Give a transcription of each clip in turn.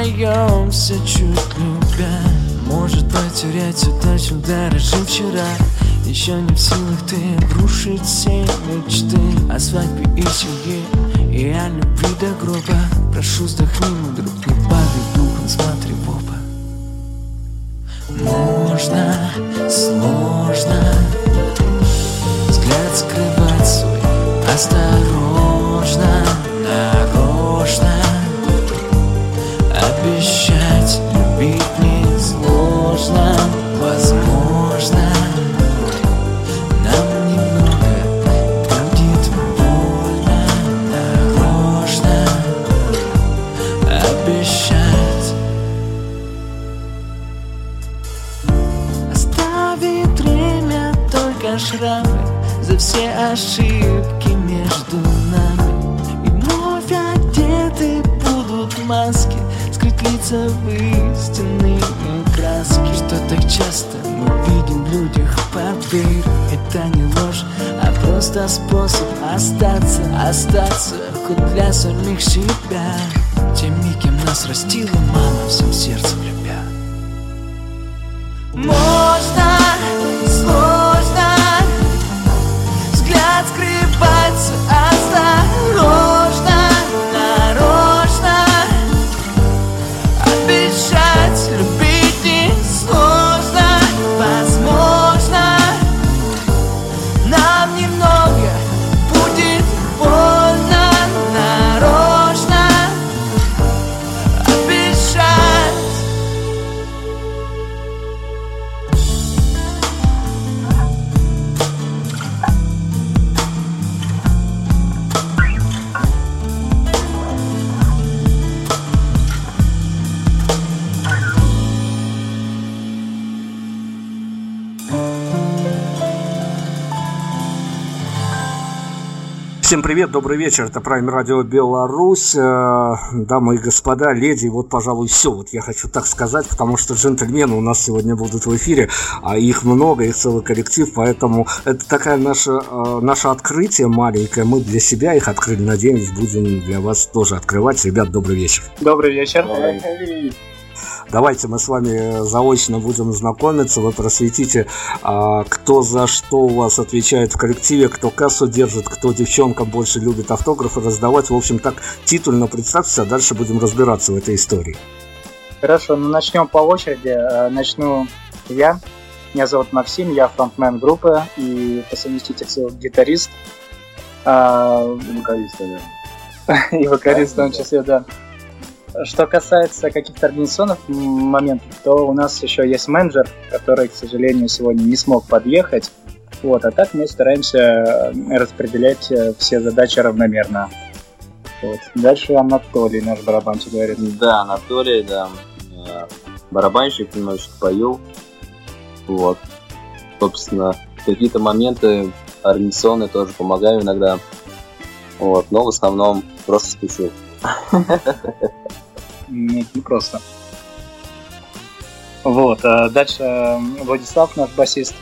Признаемся чуть любя Может потерять чем дорожил вчера. Еще не в силах ты обрушить все мечты. О свадьбе и семье и о любви до гроба. Прошу вздохни, мой друг, не падай духом, смотри в оба. Можно, сложно. Взгляд скрывать свой. Осторожно, нарочно ошибки между нами. И вновь одеты будут маски Скрыть лица в истинные краски. Что так часто мы видим в людях поверь Это не ложь, а просто способ остаться Остаться хоть для самих себя. Теми, кем нас растила мама всем сердцем любя Всем привет, добрый вечер, это Prime Radio Беларусь, Э, дамы и господа, леди, вот, пожалуй, все, вот я хочу так сказать, потому что джентльмены у нас сегодня будут в эфире, а их много, их целый коллектив, поэтому это такая наша, э, наше открытие маленькое, мы для себя их открыли, надеюсь, будем для вас тоже открывать. Ребят, добрый вечер. Добрый вечер. Давайте мы с вами заочно будем знакомиться. Вы просветите, а, кто за что у вас отвечает в коллективе, кто кассу держит, кто девчонкам больше любит автографы раздавать. В общем, так титульно представьтесь, а дальше будем разбираться в этой истории. Хорошо, ну начнем по очереди. Э, Начну я. Меня зовут Максим, я фронтмен группы и по совместительству гитарист. А, Вокалист, да. И вокалист в том числе, да. Что касается каких-то организационных моментов, то у нас еще есть менеджер, который, к сожалению, сегодня не смог подъехать. Вот, а так мы стараемся э, распределять э, все задачи равномерно. Вот. Дальше Анатолий, наш барабанщик, говорит. Да, Анатолий, да. э, Барабанщик, немножечко пою. Вот. Собственно, какие-то моменты организационные тоже помогаю иногда. Вот, но в основном просто спешу. Нет, не просто. Вот, а дальше Владислав, наш басист.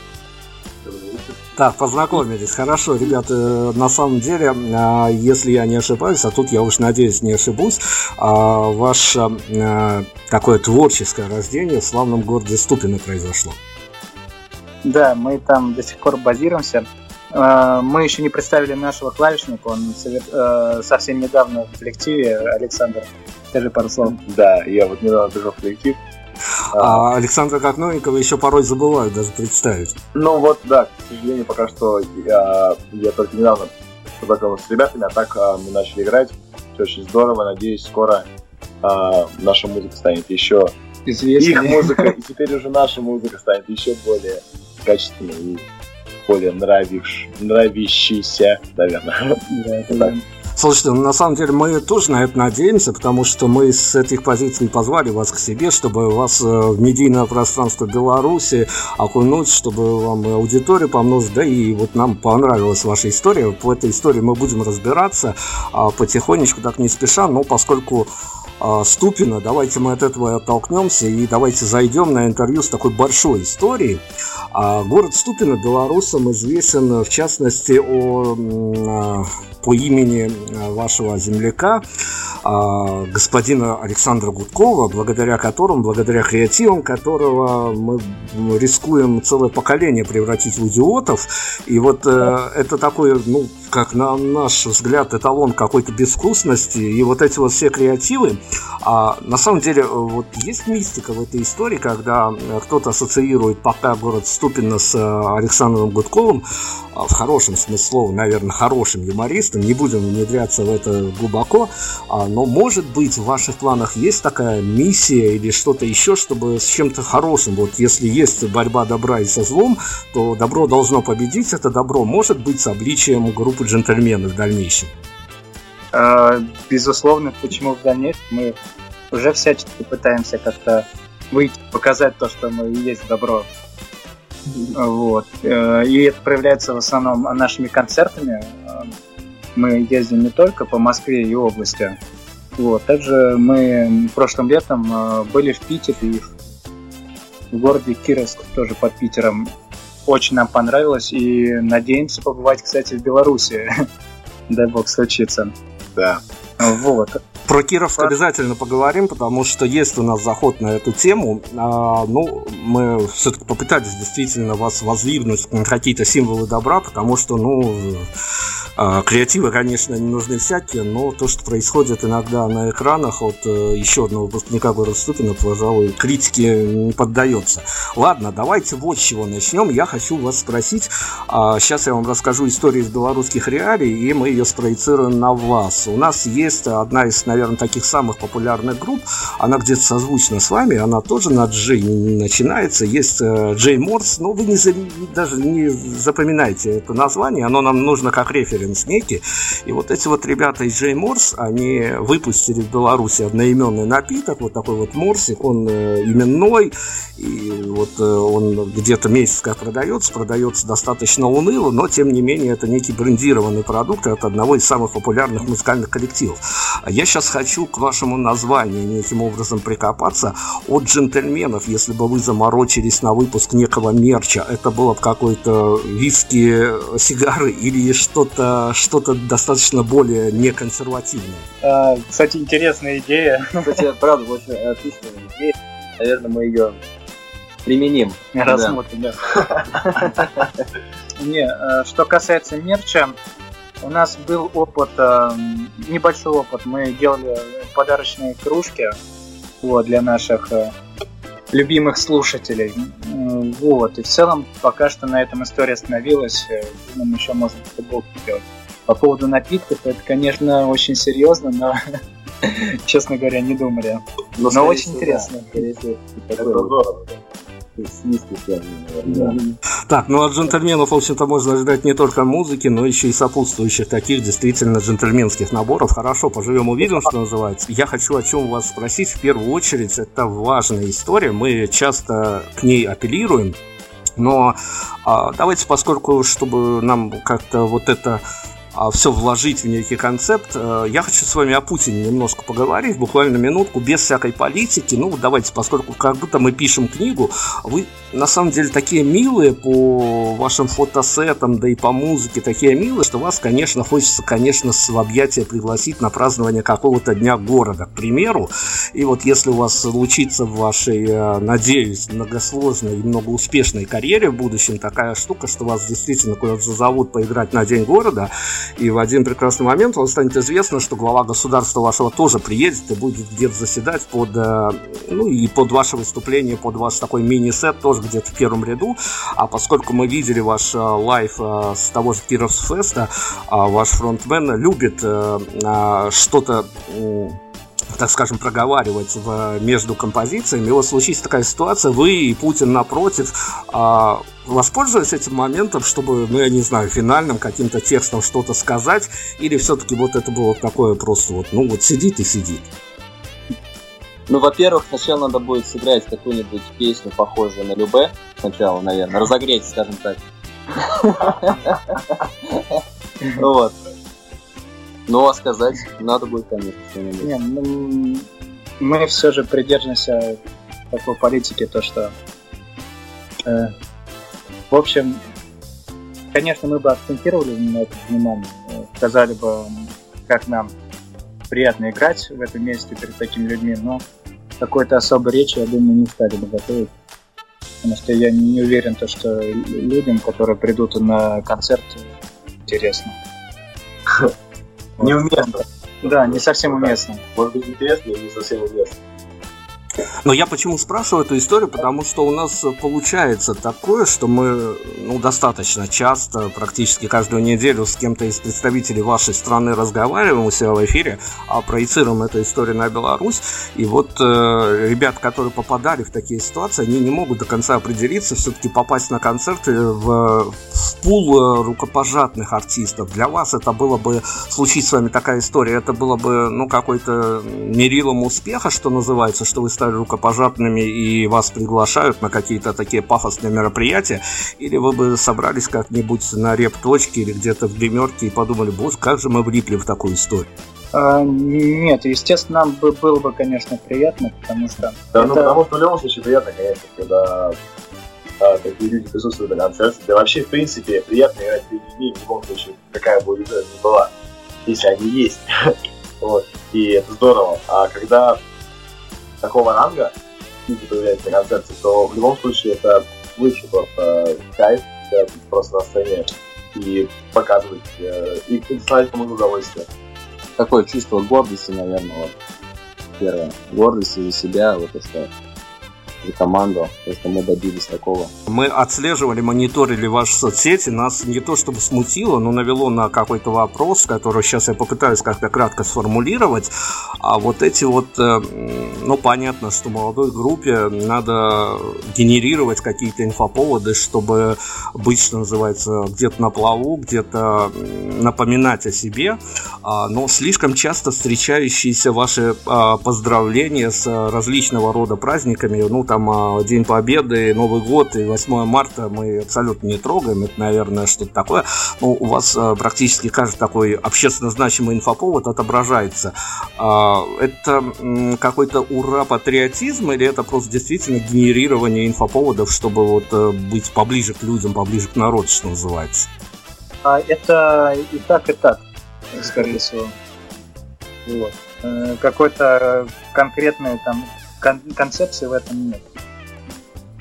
Так, познакомились. Хорошо, ребята, на самом деле, а, если я не ошибаюсь, а тут я уж надеюсь не ошибусь, а, ваше э, такое творческое рождение в славном городе Ступино произошло. Да, мы там до сих пор базируемся. Мы еще не представили нашего клавишника, он э, совсем недавно в коллективе. Александр, скажи пару слов. Да, я вот недавно пришел в коллектив. А Александра как новенького еще порой забывают даже представить. Ну вот, да, к сожалению, пока что я, я только недавно познакомился с ребятами, а так а, мы начали играть. Все очень здорово, надеюсь, скоро а, наша музыка станет еще Известный. их музыка, и теперь уже наша музыка станет еще более качественной и более нравивш... нравящейся, наверное. Да, это Так. Слушайте, ну, на самом деле мы тоже на это надеемся, потому что мы с этих позиций позвали вас к себе, чтобы вас э, в медийное пространство Беларуси окунуть, чтобы вам аудиторию помножить, да и вот нам понравилась ваша история. В этой истории мы будем разбираться а, потихонечку, так не спеша, но поскольку а, Ступина, давайте мы от этого оттолкнемся и давайте зайдем на интервью с такой большой историей. А, Город Ступино белорусам известен, в частности, о, по имени вашего земляка, а, господина Александра Гудкова, благодаря которому, благодаря креативам которого мы рискуем целое поколение превратить в идиотов. И вот э, это такой, ну, как на наш взгляд, эталон какой-то безвкусности. И вот эти вот все креативы, а на самом деле, э, вот есть мистика в этой истории, когда э, кто-то ассоциирует пока город Ступино с э, Александром Гудковым, в хорошем смысле слова, наверное, хорошим юмористом, не будем внедряться в это глубоко, а, но может быть в ваших планах есть такая миссия или что-то еще, чтобы с чем-то хорошим, вот если есть борьба добра и со злом, то добро должно победить, это добро может быть с обличием группы джентльменов в дальнейшем. А, Безусловно, почему в дальнейшем мы уже всячески пытаемся как-то выйти, показать то, что мы есть добро. Вот. Э, И это проявляется в основном нашими концертами. Мы ездим не только по Москве и области. Вот. Также мы прошлым летом э, были в Питере и в городе Кировск, тоже под Питером. Очень нам понравилось и надеемся побывать, кстати, в Беларуси. Дай бог случится. Да. Вот. Про Кировск обязательно поговорим, потому что есть у нас заход на эту тему. А, ну, мы все-таки попытались действительно вас воздвигнуть на какие-то символы добра, потому что, ну, креативы, конечно, не нужны всякие, но то, что происходит иногда на экранах от э, еще одного выпускника города Ступина, пожалуй, критике не поддается. Ладно, давайте вот с чего начнем. Я хочу вас спросить, а, сейчас я вам расскажу историю из белорусских реалий, и мы ее спроецируем на вас. У нас есть одна из, наверное, таких самых популярных групп, она где-то созвучна с вами, она тоже на Джей начинается, есть э, Джей Морс, но вы не даже не запоминайте это название, оно нам нужно как референс некий. И вот эти вот ребята из Джей Морс, они выпустили в Беларуси одноименный напиток, вот такой вот морсик, он э, именной, и вот э, он где-то месяц как продается, продается достаточно уныло, но тем не менее это некий брендированный продукт от одного из самых популярных музыкальных коллективов. А Я сейчас хочу к вашему названию неким образом прикопаться. От джентльменов, если бы вы заморочились на выпуск некого мерча, это было бы какой-то виски, сигары или что-то что достаточно более неконсервативное. А, Кстати, интересная идея. Кстати, правда, очень отличная идея. Наверное, мы ее применим. Рассмотрим, да. Не, э, что касается мерча, у нас был опыт, э, небольшой опыт. Мы делали подарочные кружки вот, для наших э, любимых слушателей. Вот. И в целом пока что на этом история остановилась. Э, Думаем, еще можно футболку делать. По поводу напитков, это, конечно, очень серьезно, но, честно говоря, не думали. Но, Но очень интересно. Всего, Это такое вот здорово. да. Так, ну от джентльменов, в общем-то, можно ожидать не только музыки, но еще и сопутствующих таких действительно джентльменских наборов. Хорошо, поживем увидим, что называется. Я хочу о чем вас спросить. В первую очередь, это важная история. Мы часто к ней апеллируем. Но а, давайте, поскольку, чтобы нам как-то вот это все вложить в некий концепт. э, Я хочу с вами о Путине немножко поговорить, буквально минутку, без всякой политики. Ну, давайте, поскольку как будто мы пишем книгу, вы на самом деле такие милые по вашим фотосетам, да и по музыке, такие милые, что вас, конечно, хочется, конечно, в объятия пригласить на празднование какого-то дня города, к примеру. И вот если у вас случится в вашей, э, надеюсь, многосложной и многоуспешной карьере в будущем такая штука, что вас действительно куда-то зовут поиграть на День города, и в один прекрасный момент вам станет известно, что глава государства вашего тоже приедет и будет где-то заседать под, э, ну и под ваше выступление, под ваш такой мини-сет тоже где-то в первом ряду, а поскольку мы видели ваш э, live э, с того же Кировс Феста, ваш фронтмен любит что-то так скажем, проговаривать в, между композициями. И вот случится такая ситуация, вы и Путин напротив, а, воспользуясь этим моментом, чтобы, ну, я не знаю, финальным каким-то текстом что-то сказать, или все-таки вот это было такое просто вот, ну, вот сидит и сидит? Ну, во-первых, сначала надо будет сыграть какую-нибудь песню, похожую на Любе. Сначала, наверное, разогреть, скажем так. Вот. Ну, а сказать надо будет, конечно, что-нибудь. Не, мы, мы все же придерживаемся такой политики, то что... Э, в общем, конечно, мы бы акцентировали на это внимание, сказали бы, как нам приятно играть в этом месте перед такими людьми, но какой-то особой речи, я думаю, не стали бы готовить. Потому что я не уверен, то, что людям, которые придут на концерт, интересно. Неуместно. Да, не совсем уместно. Может быть интересно, но не совсем уместно. Но я почему спрашиваю эту историю, потому что у нас получается такое, что мы ну, достаточно часто, практически каждую неделю с кем-то из представителей вашей страны разговариваем у себя в эфире, а проецируем эту историю на Беларусь. И вот э, ребят, которые попадали в такие ситуации, они не могут до конца определиться, все-таки попасть на концерты в, в пул э, рукопожатных артистов. Для вас это было бы, случись с вами такая история, это было бы ну, какой-то мерилом успеха, что называется, что вы стали рукопожатными и вас приглашают на какие-то такие пафосные мероприятия, или вы бы собрались как-нибудь на реп-точке или где-то в гримерке и подумали, боже, как же мы влипли в такую историю? А, нет, естественно, нам бы, было бы, конечно, приятно, потому что... Да, ну, это... ну, потому что в любом случае приятно, конечно, когда а, такие люди присутствуют на концерте. Да вообще, в принципе, приятно играть перед людьми, в любом случае, какая бы аудитория ни была, если они есть. вот. И это здорово. А когда такого ранга люди появляются на концерте, то в любом случае это выше просто кайф, просто на сцене и показывать, э, и доставить кому-то удовольствие. Такое чувство гордости, наверное, вот. Первое. Гордости за себя, вот это за команду, то, что мы добились такого. Мы отслеживали, мониторили ваши соцсети, нас не то чтобы смутило, но навело на какой-то вопрос, который сейчас я попытаюсь как-то кратко сформулировать. А вот эти вот, э, ну понятно, что молодой группе надо генерировать какие-то инфоповоды, чтобы быть, что называется, где-то на плаву, где-то напоминать о себе, а, но слишком часто встречающиеся ваши а, поздравления с различного рода праздниками, ну там а, День Победы, Новый год и 8 марта мы абсолютно не трогаем. Это, наверное, что-то такое. Ну, у вас а, практически каждый такой общественно значимый инфоповод отображается. А, это какой-то ура-патриотизм или это просто действительно генерирование инфоповодов, чтобы вот э, быть поближе к людям, поближе к народу, что называется? Это и так, и так, скорее всего. Вот. Э, какой-то конкретный там кон- концепции в этом нет.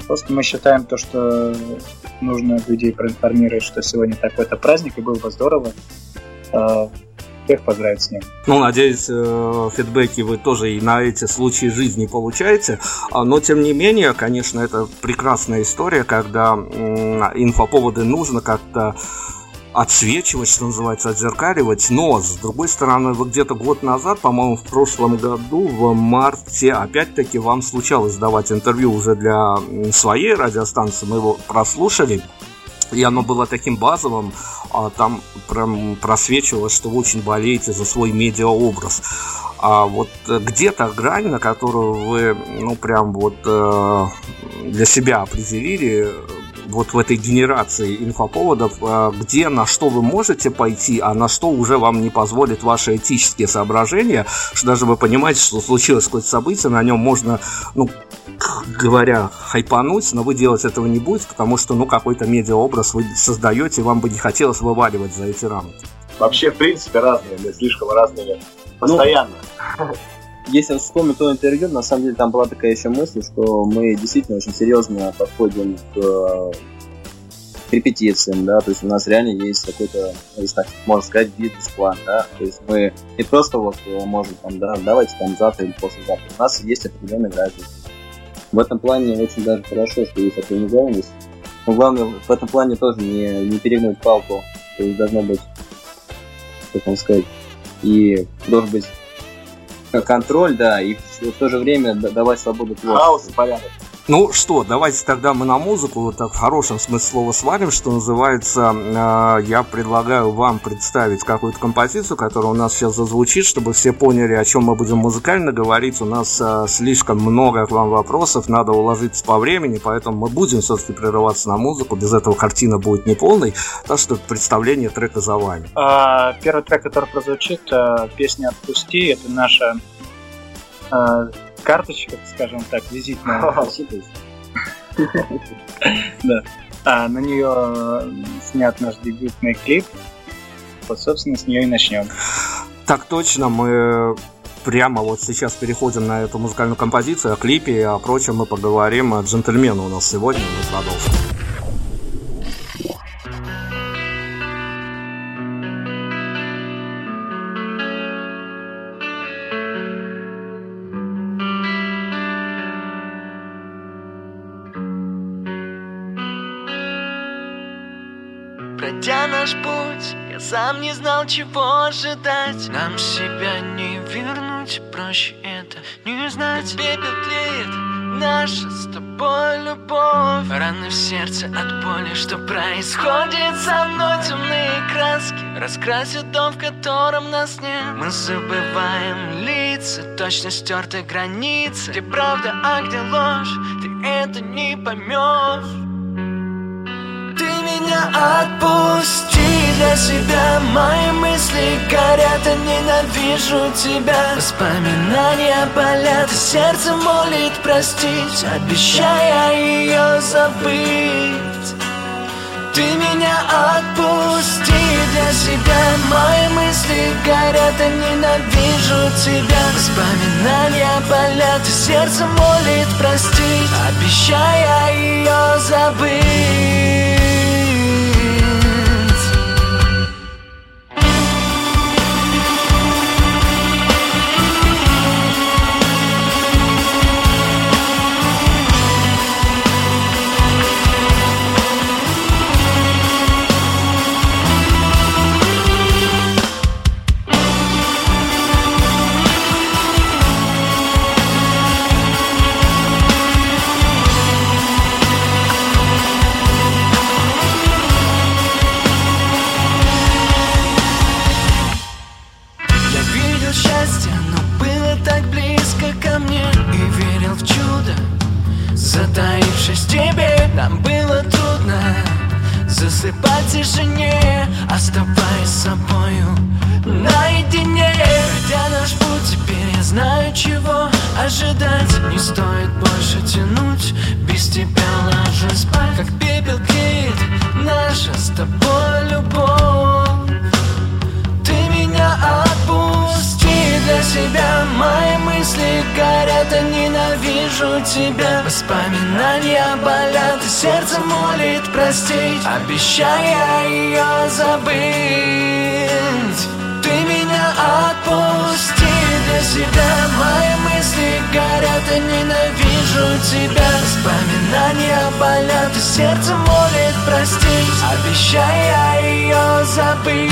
Просто мы считаем то, что нужно людей проинформировать, что сегодня такой-то праздник, и было бы здорово э, всех поздравить с ним. Ну, надеюсь, э, фидбэки вы тоже и на эти случаи жизни получаете. А, но, тем не менее, конечно, это прекрасная история, когда инфоповоды нужно как-то отсвечивать, что называется, отзеркаливать. Но, с другой стороны, вы где-то год назад, по-моему, в прошлом году, в марте, опять-таки, вам случалось давать интервью уже для своей радиостанции. Мы его прослушали. И оно было таким базовым, а там прям просвечивалось, что вы очень болеете за свой медиаобраз. А вот где-то грань, на которую вы, ну, прям вот э, для себя определили, вот в этой генерации инфоповодов, а, где на что вы можете пойти, а на что уже вам не позволит ваши этические соображения, что даже вы понимаете, что случилось какое-то событие, на нем можно, ну, говоря, хайпануть, но вы делать этого не будете, потому что, ну, какой-то медиаобраз вы создаете, вам бы не хотелось вываливать за эти рамки. Вообще, в принципе, разные, мы слишком разные постоянно. Ну, если вспомнить то интервью, на самом деле там была такая еще мысль, что мы действительно очень серьезно подходим к репетициям, да, то есть у нас реально есть какой-то, можно сказать, бизнес-план, да, то есть мы не просто вот э, можем там, да, давайте там завтра или послезавтра, у нас есть определенный график. В этом плане очень даже хорошо, что есть организованность. Но главное в этом плане тоже не, не перегнуть палку, то есть должно быть, как вам сказать, и должен быть контроль, да, и в то же время давать свободу творчеству. Хаос и порядок. Ну что, давайте тогда мы на музыку, вот так в хорошем смысле слова свалим, что называется. Э, я предлагаю вам представить какую-то композицию, которая у нас сейчас зазвучит, чтобы все поняли, о чем мы будем музыкально говорить. У нас э, слишком много к вам вопросов, надо уложиться по времени, поэтому мы будем все-таки прерываться на музыку. Без этого картина будет неполной. Так что представление трека за вами. А, первый трек, который прозвучит, э, песня «Отпусти», это наша э, карточка, скажем так, визитная. Да. А на нее снят наш дебютный клип. Вот, собственно, с нее и начнем. Так точно, мы прямо вот сейчас переходим на эту музыкальную композицию, о клипе и о прочем мы поговорим. Джентльмены у нас сегодня, мы продолжим. Сам не знал, чего ожидать. Нам себя не вернуть, проще это не знать. Пепел тлеет, наша с тобой любовь. Раны в сердце от боли, что происходит со мной. Темные краски раскрасят дом, в котором нас нет. Мы забываем лица, точно стерты границы. Где правда, а где ложь, ты это не поймешь. Ты меня отпусти для себя. Мои мысли горят, я ненавижу тебя. Воспоминания болят, сердце молит простить. Обещая ее забыть. Ты меня отпусти для себя. Мои мысли горят, я ненавижу тебя. Воспоминания болят, сердце молит простить. Обещая ее забыть обещая ее забыть. Ты меня отпусти. Для себя Мои мысли горят, я ненавижу тебя. Воспоминания болят, и сердце молит простить Обещая ее забыть.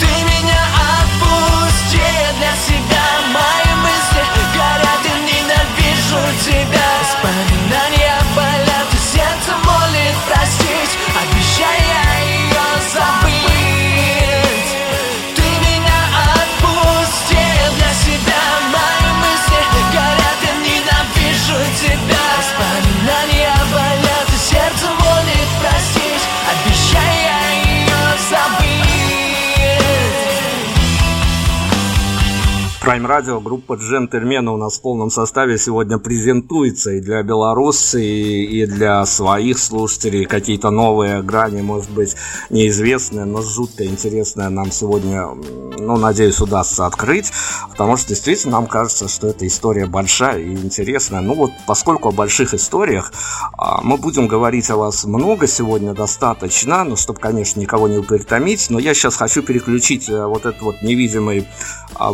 Ты меня отпусти. Для себя Мои мысли горят, я ненавижу тебя. Воспоминания Prime Radio, группа «Джентльмены» у нас в полном составе сегодня презентуется и для белорусы, и, для своих слушателей. Какие-то новые грани, может быть, неизвестные, но жутко интересные нам сегодня, ну, надеюсь, удастся открыть. Потому что действительно нам кажется, что эта история большая и интересная. Ну вот, поскольку о больших историях, а, мы будем говорить о вас много сегодня достаточно, ну, чтобы, конечно, никого не перетомить, но я сейчас хочу переключить э, вот этот вот невидимый а,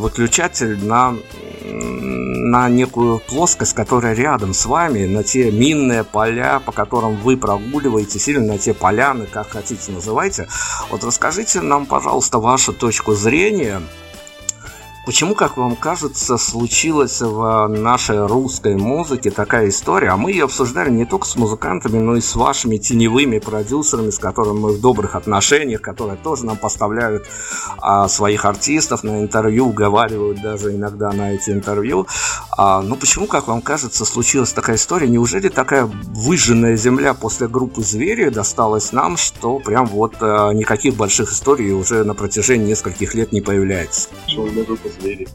выключатель на, на некую плоскость, которая рядом с вами, на те минные поля, по которым вы прогуливаетесь, или на те поляны, как хотите называйте. Вот расскажите нам, пожалуйста, вашу точку зрения – Почему, как вам кажется, случилась в нашей русской музыке такая история? А мы ее обсуждали не только с музыкантами, но и с вашими теневыми продюсерами, с которыми мы в добрых отношениях, которые тоже нам поставляют а, своих артистов на интервью, уговаривают даже иногда на эти интервью. А, ну почему, как вам кажется, случилась такая история? Неужели такая выжженная земля после группы «Звери» досталась нам, что прям вот а, никаких больших историй уже на протяжении нескольких лет не появляется? Звери.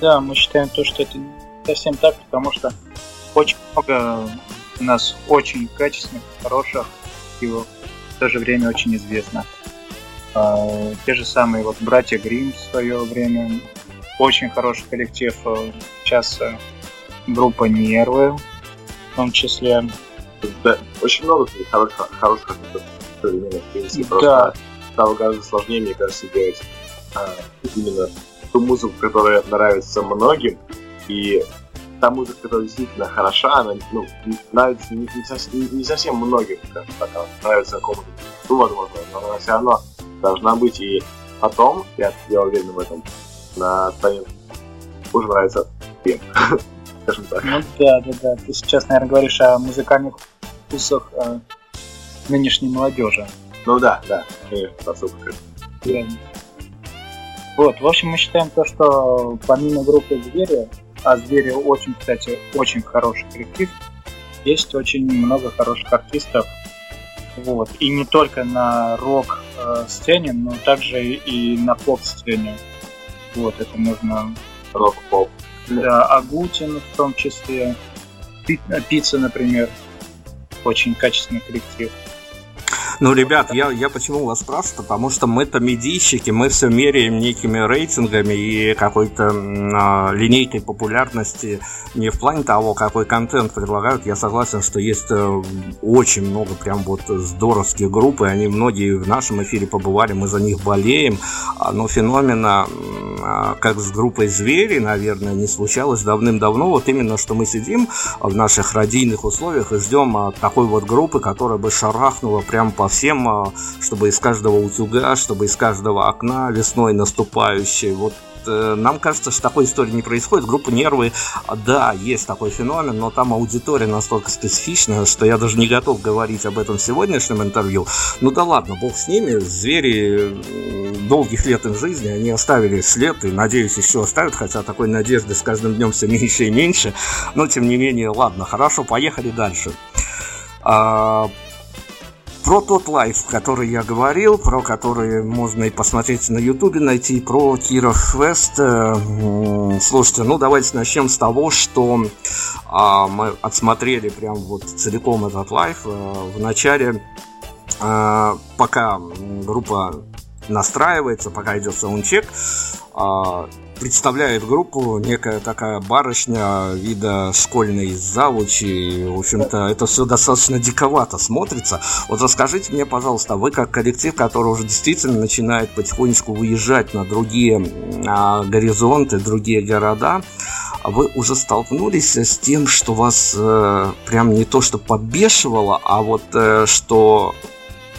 Да, мы считаем то, что это не совсем так, потому что очень много у нас очень качественных, хороших и в то же время очень известно. А, те же самые вот братья Грим в свое время, очень хороший коллектив, а, сейчас а, группа Нервы, в том числе. Да, очень много хороших, хороших современных песен. Да. Просто стало гораздо сложнее, мне кажется, делать а, именно ту музыку, которая нравится многим, и та музыка, которая действительно хороша, она ну, нравится не, не, совсем, не совсем многим, как так, она нравится какому-то, ну, возможно, но она все равно должна быть, и потом, я, я уверен в этом, на станет уже нравится всем, скажем так. Ну да, да, да, ты сейчас, наверное, говоришь о музыкальных вкусах э, нынешней молодежи. Ну да, да, конечно, поскольку да. Вот, в общем, мы считаем то, что помимо группы Звери, а Звери очень, кстати, очень хороший коллектив, есть очень много хороших артистов. Вот. И не только на рок-сцене, но также и на поп-сцене. Вот, это можно... Рок-поп. Да, Агутин в том числе. Пицца, например. Очень качественный коллектив. Ну, ребят, я, я почему вас спрашиваю? Потому что мы-то медийщики, мы все меряем некими рейтингами и какой-то э, линейкой популярности не в плане того, какой контент предлагают. Я согласен, что есть э, очень много прям вот здоровских групп, и они многие в нашем эфире побывали, мы за них болеем. А, но феномена, э, как с группой «Звери», наверное, не случалось давным-давно. Вот именно, что мы сидим в наших родийных условиях и ждем такой вот группы, которая бы шарахнула прям по всем, а, чтобы из каждого утюга, чтобы из каждого окна весной наступающей. Вот э, нам кажется, что такой истории не происходит. Группа «Нервы», да, есть такой феномен, но там аудитория настолько специфичная, что я даже не готов говорить об этом в сегодняшнем интервью. Ну да ладно, бог с ними, звери долгих лет их жизни, они оставили след и, надеюсь, еще оставят, хотя такой надежды с каждым днем все меньше и меньше. Но, тем не менее, ладно, хорошо, поехали дальше. Про тот лайф, который я говорил, про который можно и посмотреть на ютубе, найти, про Киров Фест. Э, слушайте, ну давайте начнем с того, что а, мы отсмотрели прям вот целиком этот лайф. А, в начале, а, пока группа настраивается, пока идет саундчек, а, представляет группу некая такая барышня вида школьной завучи. В общем-то, это все достаточно диковато смотрится. Вот расскажите мне, пожалуйста, вы как коллектив, который уже действительно начинает потихонечку выезжать на другие а, горизонты, другие города, вы уже столкнулись с тем, что вас э, прям не то что подбешивало, а вот э, что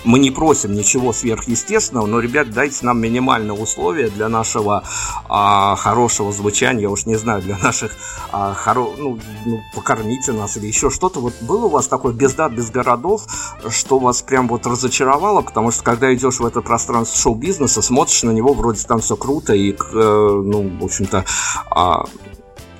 мы не просим ничего сверхъестественного, но, ребят, дайте нам минимальные условия для нашего а, хорошего звучания, я уж не знаю, для наших а, хоро... ну, ну, покормите нас или еще что-то. Вот было у вас такое без дат, без городов, что вас прям вот разочаровало, потому что когда идешь в это пространство шоу-бизнеса, смотришь на него, вроде там все круто и, э, ну, в общем-то, а,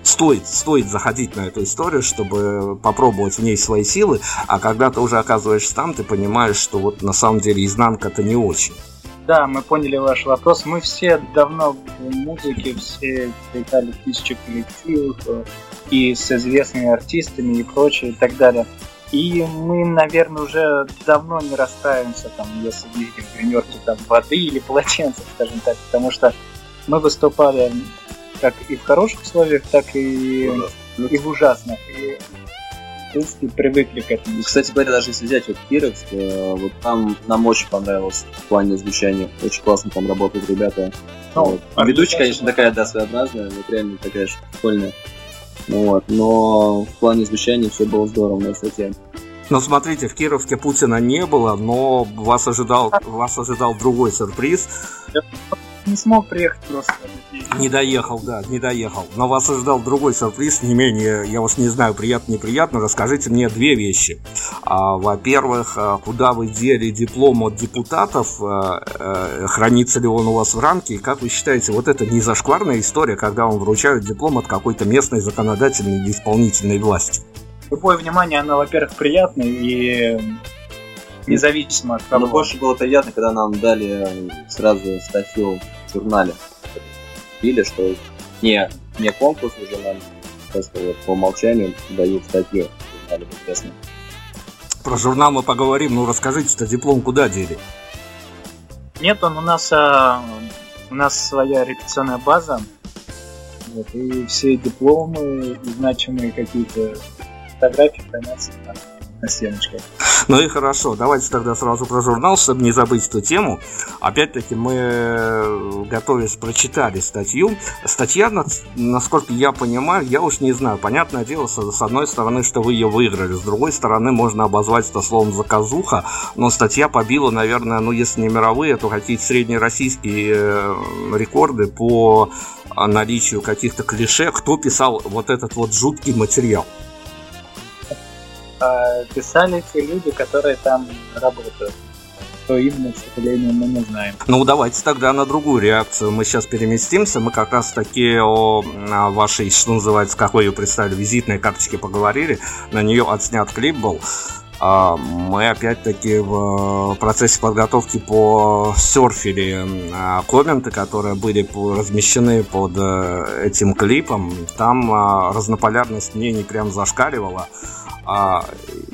стоит, стоит заходить на эту историю, чтобы попробовать в ней свои силы, а когда ты уже оказываешься там, ты понимаешь, что вот на самом деле изнанка-то не очень. Да, мы поняли ваш вопрос. Мы все давно в музыке, все летали тысячи коллективов э, и с известными артистами и прочее и так далее. И мы, наверное, уже давно не расстраиваемся, там, если видим гримерки там воды или полотенца, скажем так, потому что мы выступали как и в хороших условиях, так и, и в ужасных. И в принципе, привыкли к этому. Кстати говоря, даже если взять вот Кировск, э, вот там нам очень понравилось в плане звучания. Очень классно там работают ребята. Ну, вот. а Ведущая, конечно, такая, да, своеобразная, вот реально такая прикольная. Ну, вот. Но в плане звучания все было здорово на высоте. Ну, смотрите, в Кировске Путина не было, но вас ожидал, вас ожидал другой сюрприз не смог приехать просто. Не доехал, да, не доехал. Но вас ожидал другой сюрприз, не менее, я уж не знаю, приятно, неприятно. Расскажите мне две вещи. А, во-первых, а, куда вы дели диплом от депутатов? А, а, хранится ли он у вас в рамке? И как вы считаете, вот это не зашкварная история, когда вам вручают диплом от какой-то местной законодательной или исполнительной власти? Любое внимание, оно, во-первых, приятное и независимо от того. Но больше было приятно, когда нам дали сразу статью в журнале. Или что не, не конкурс в журнале, просто вот по умолчанию дают статью в журнале «Прекрасно». Про журнал мы поговорим, ну расскажите-то, диплом куда дели? Нет, он у нас, а, у нас своя репетиционная база, вот, и все дипломы и значимые какие-то фотографии хранятся там на стеночке. Ну и хорошо, давайте тогда сразу про журнал, чтобы не забыть эту тему. Опять-таки мы, э, готовясь, прочитали статью. Статья, насколько я понимаю, я уж не знаю. Понятное дело, с одной стороны, что вы ее выиграли, с другой стороны, можно обозвать это словом заказуха, но статья побила, наверное, ну если не мировые, то какие-то среднероссийские э, рекорды по наличию каких-то клише, кто писал вот этот вот жуткий материал. А, писали те люди, которые там работают. Кто именно, к сожалению, мы не знаем. Ну, давайте тогда на другую реакцию. Мы сейчас переместимся. Мы как раз таки о вашей, что называется, как вы ее представили, визитной карточке поговорили. На нее отснят клип был. А, мы опять-таки в процессе подготовки по серфили а, комменты, которые были размещены под э, этим клипом. Там разнополярность мнений прям зашкаливала. А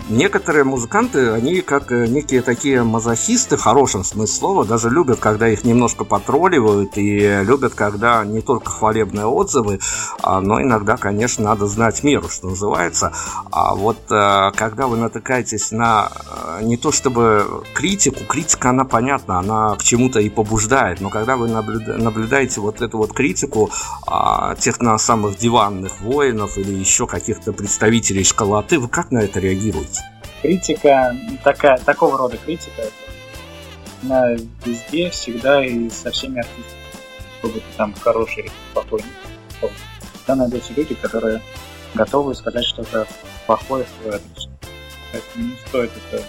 некоторые музыканты, они как э, некие такие мазохисты, в хорошем смысле слова, даже любят, когда их немножко потролливают, и любят, когда не только хвалебные отзывы, а, но иногда, конечно, надо знать меру, что называется. А вот э, когда вы натыкаетесь на э, не то чтобы критику, критика, она понятна, она к чему-то и побуждает, но когда вы наблюдаете вот эту вот критику а, тех на самых диванных воинов или еще каких-то представителей школоты, вы как как на это реагируете? Критика, такая, такого рода критика, она везде, всегда и со всеми артистами. Чтобы ты там хороший, плохой. Всегда найдутся люди, которые готовы сказать что-то плохое в адрес. Поэтому не стоит это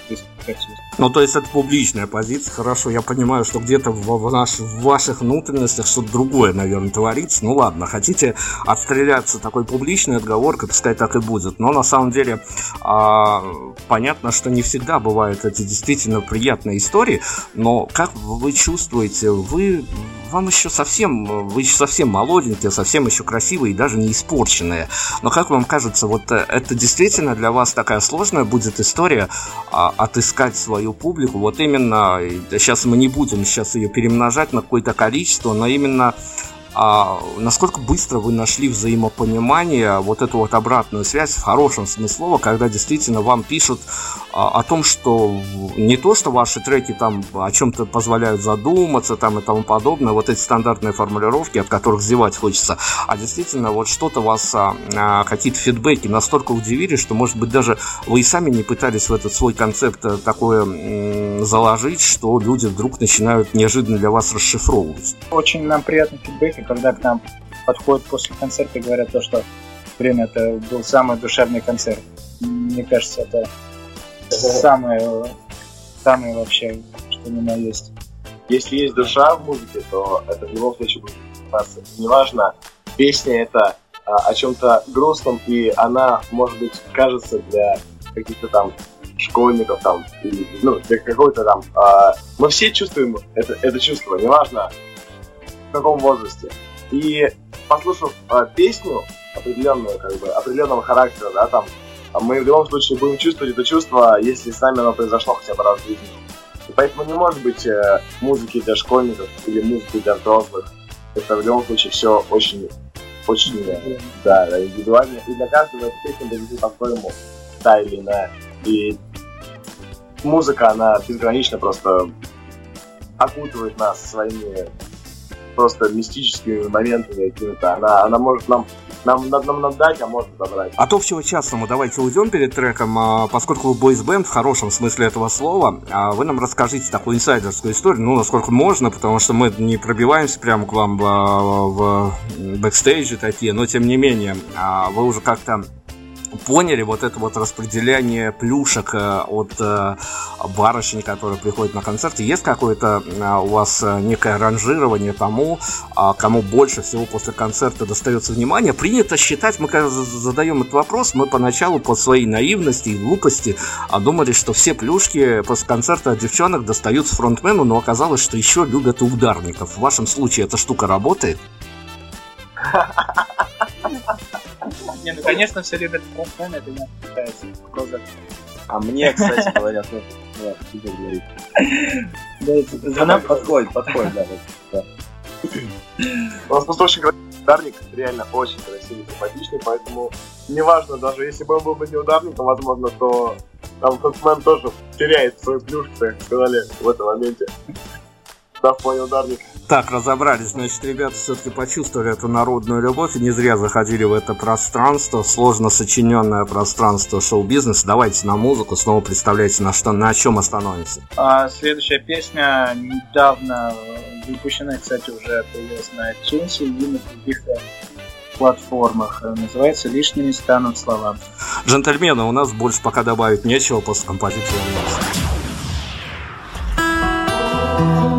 ну, то есть это публичная позиция, хорошо, я понимаю, что где-то в, в, наш, в ваших внутренностях что-то другое, наверное, творится. Ну ладно, хотите отстреляться такой публичной отговоркой, пускай так и будет. Но на самом деле а, понятно, что не всегда бывают эти действительно приятные истории, но как вы чувствуете, вы вам еще совсем, вы еще совсем молоденькие, совсем еще красивые и даже не испорченные. Но как вам кажется, вот э, это действительно для вас такая сложная будет история а, отыскать свою публику? Вот именно, сейчас мы не будем сейчас ее перемножать на какое-то количество, но именно а насколько быстро вы нашли взаимопонимание, вот эту вот обратную связь в хорошем смысле слова, когда действительно вам пишут а, о том, что не то, что ваши треки там о чем-то позволяют задуматься там и тому подобное, вот эти стандартные формулировки, от которых зевать хочется, а действительно вот что-то вас, а, а, какие-то фидбэки настолько удивили, что, может быть, даже вы и сами не пытались в этот свой концепт э, такое м- заложить, что люди вдруг начинают неожиданно для вас расшифровывать. Очень нам приятный фидбэк, когда к нам подходят после концерта и говорят то, что блин, это был самый душевный концерт. Мне кажется, это самое, самое вообще, что ни на есть. Если есть душа в музыке, то это в любом случае будет. Неважно, песня это а, о чем-то грустном, и она, может быть, кажется для каких-то там школьников там, или, ну, для какой-то там... Э, мы все чувствуем это, это чувство, неважно каком возрасте. И послушав э, песню определенную, как бы, определенного характера, да, там, мы в любом случае будем чувствовать это чувство, если с нами оно произошло хотя бы раз в жизни. И поэтому не может быть э, музыки для школьников или музыки для взрослых. Это в любом случае все очень, очень, да, индивидуально. И для каждого эта песня будет по-своему, та или иная. И музыка, она безгранично просто окутывает нас своими просто мистическими моментами какими-то. Она, она может нам нам, нам, нам, нам дать, а может забрать. От общего частному давайте уйдем перед треком, а, поскольку вы boys band в хорошем смысле этого слова, а вы нам расскажите такую инсайдерскую историю, ну, насколько можно, потому что мы не пробиваемся прямо к вам в, в бэкстейджи такие, но тем не менее, а, вы уже как-то поняли вот это вот распределение плюшек э, от э, барышни, которые приходят на концерты? Есть какое-то э, у вас некое ранжирование тому, а, кому больше всего после концерта достается внимание? Принято считать, мы когда задаем этот вопрос, мы поначалу по своей наивности и глупости а, думали, что все плюшки после концерта от девчонок достаются фронтмену, но оказалось, что еще любят ударников. В вашем случае эта штука работает? Не, ну конечно все любят фронтмен, это не считается. А мне, кстати, говорят, ну, нет, тебе говорит. Звонок подходит, подходит, да. У нас просто очень ударник, реально очень красивый, симпатичный, поэтому неважно, даже если бы он был бы не ударником, возможно, то там фронтмен тоже теряет свою плюшку, как сказали в этом моменте. Да, в плане ударника. Так, разобрались. Значит, ребята все-таки почувствовали эту народную любовь и не зря заходили в это пространство, сложно сочиненное пространство шоу-бизнеса. Давайте на музыку, снова представляйте, на, что, на чем остановимся. А, следующая песня недавно выпущена, кстати, уже появилась на iTunes и на других э, платформах. Называется «Лишними станут слова». Джентльмены, у нас больше пока добавить нечего после композиции. потерянных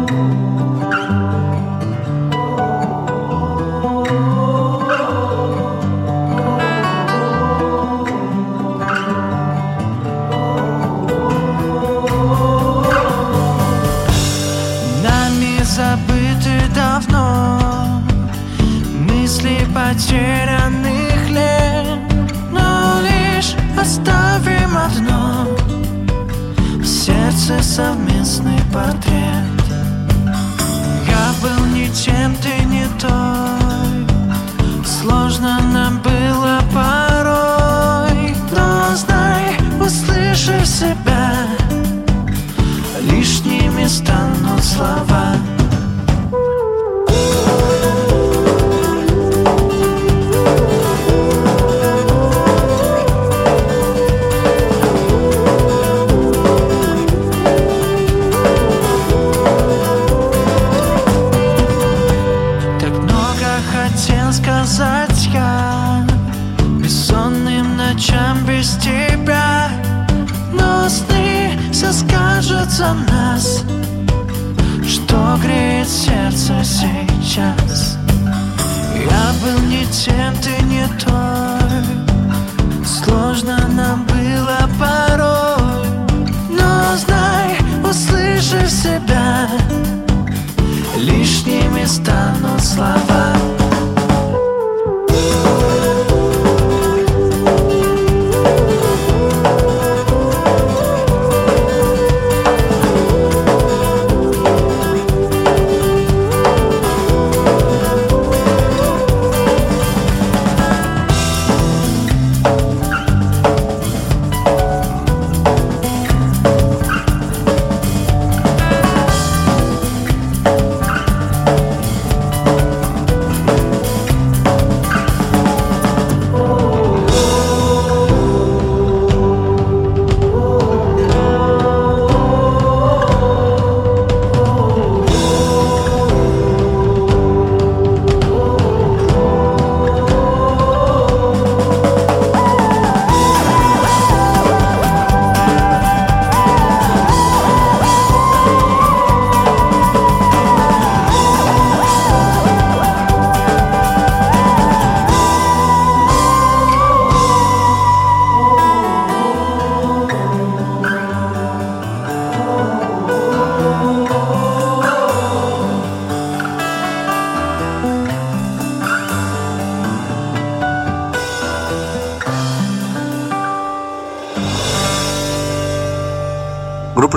за нас. Что греет сердце сейчас? Я был не тем, ты не той. Сложно нам было порой. Но знай, услышав себя. Лишними станут слова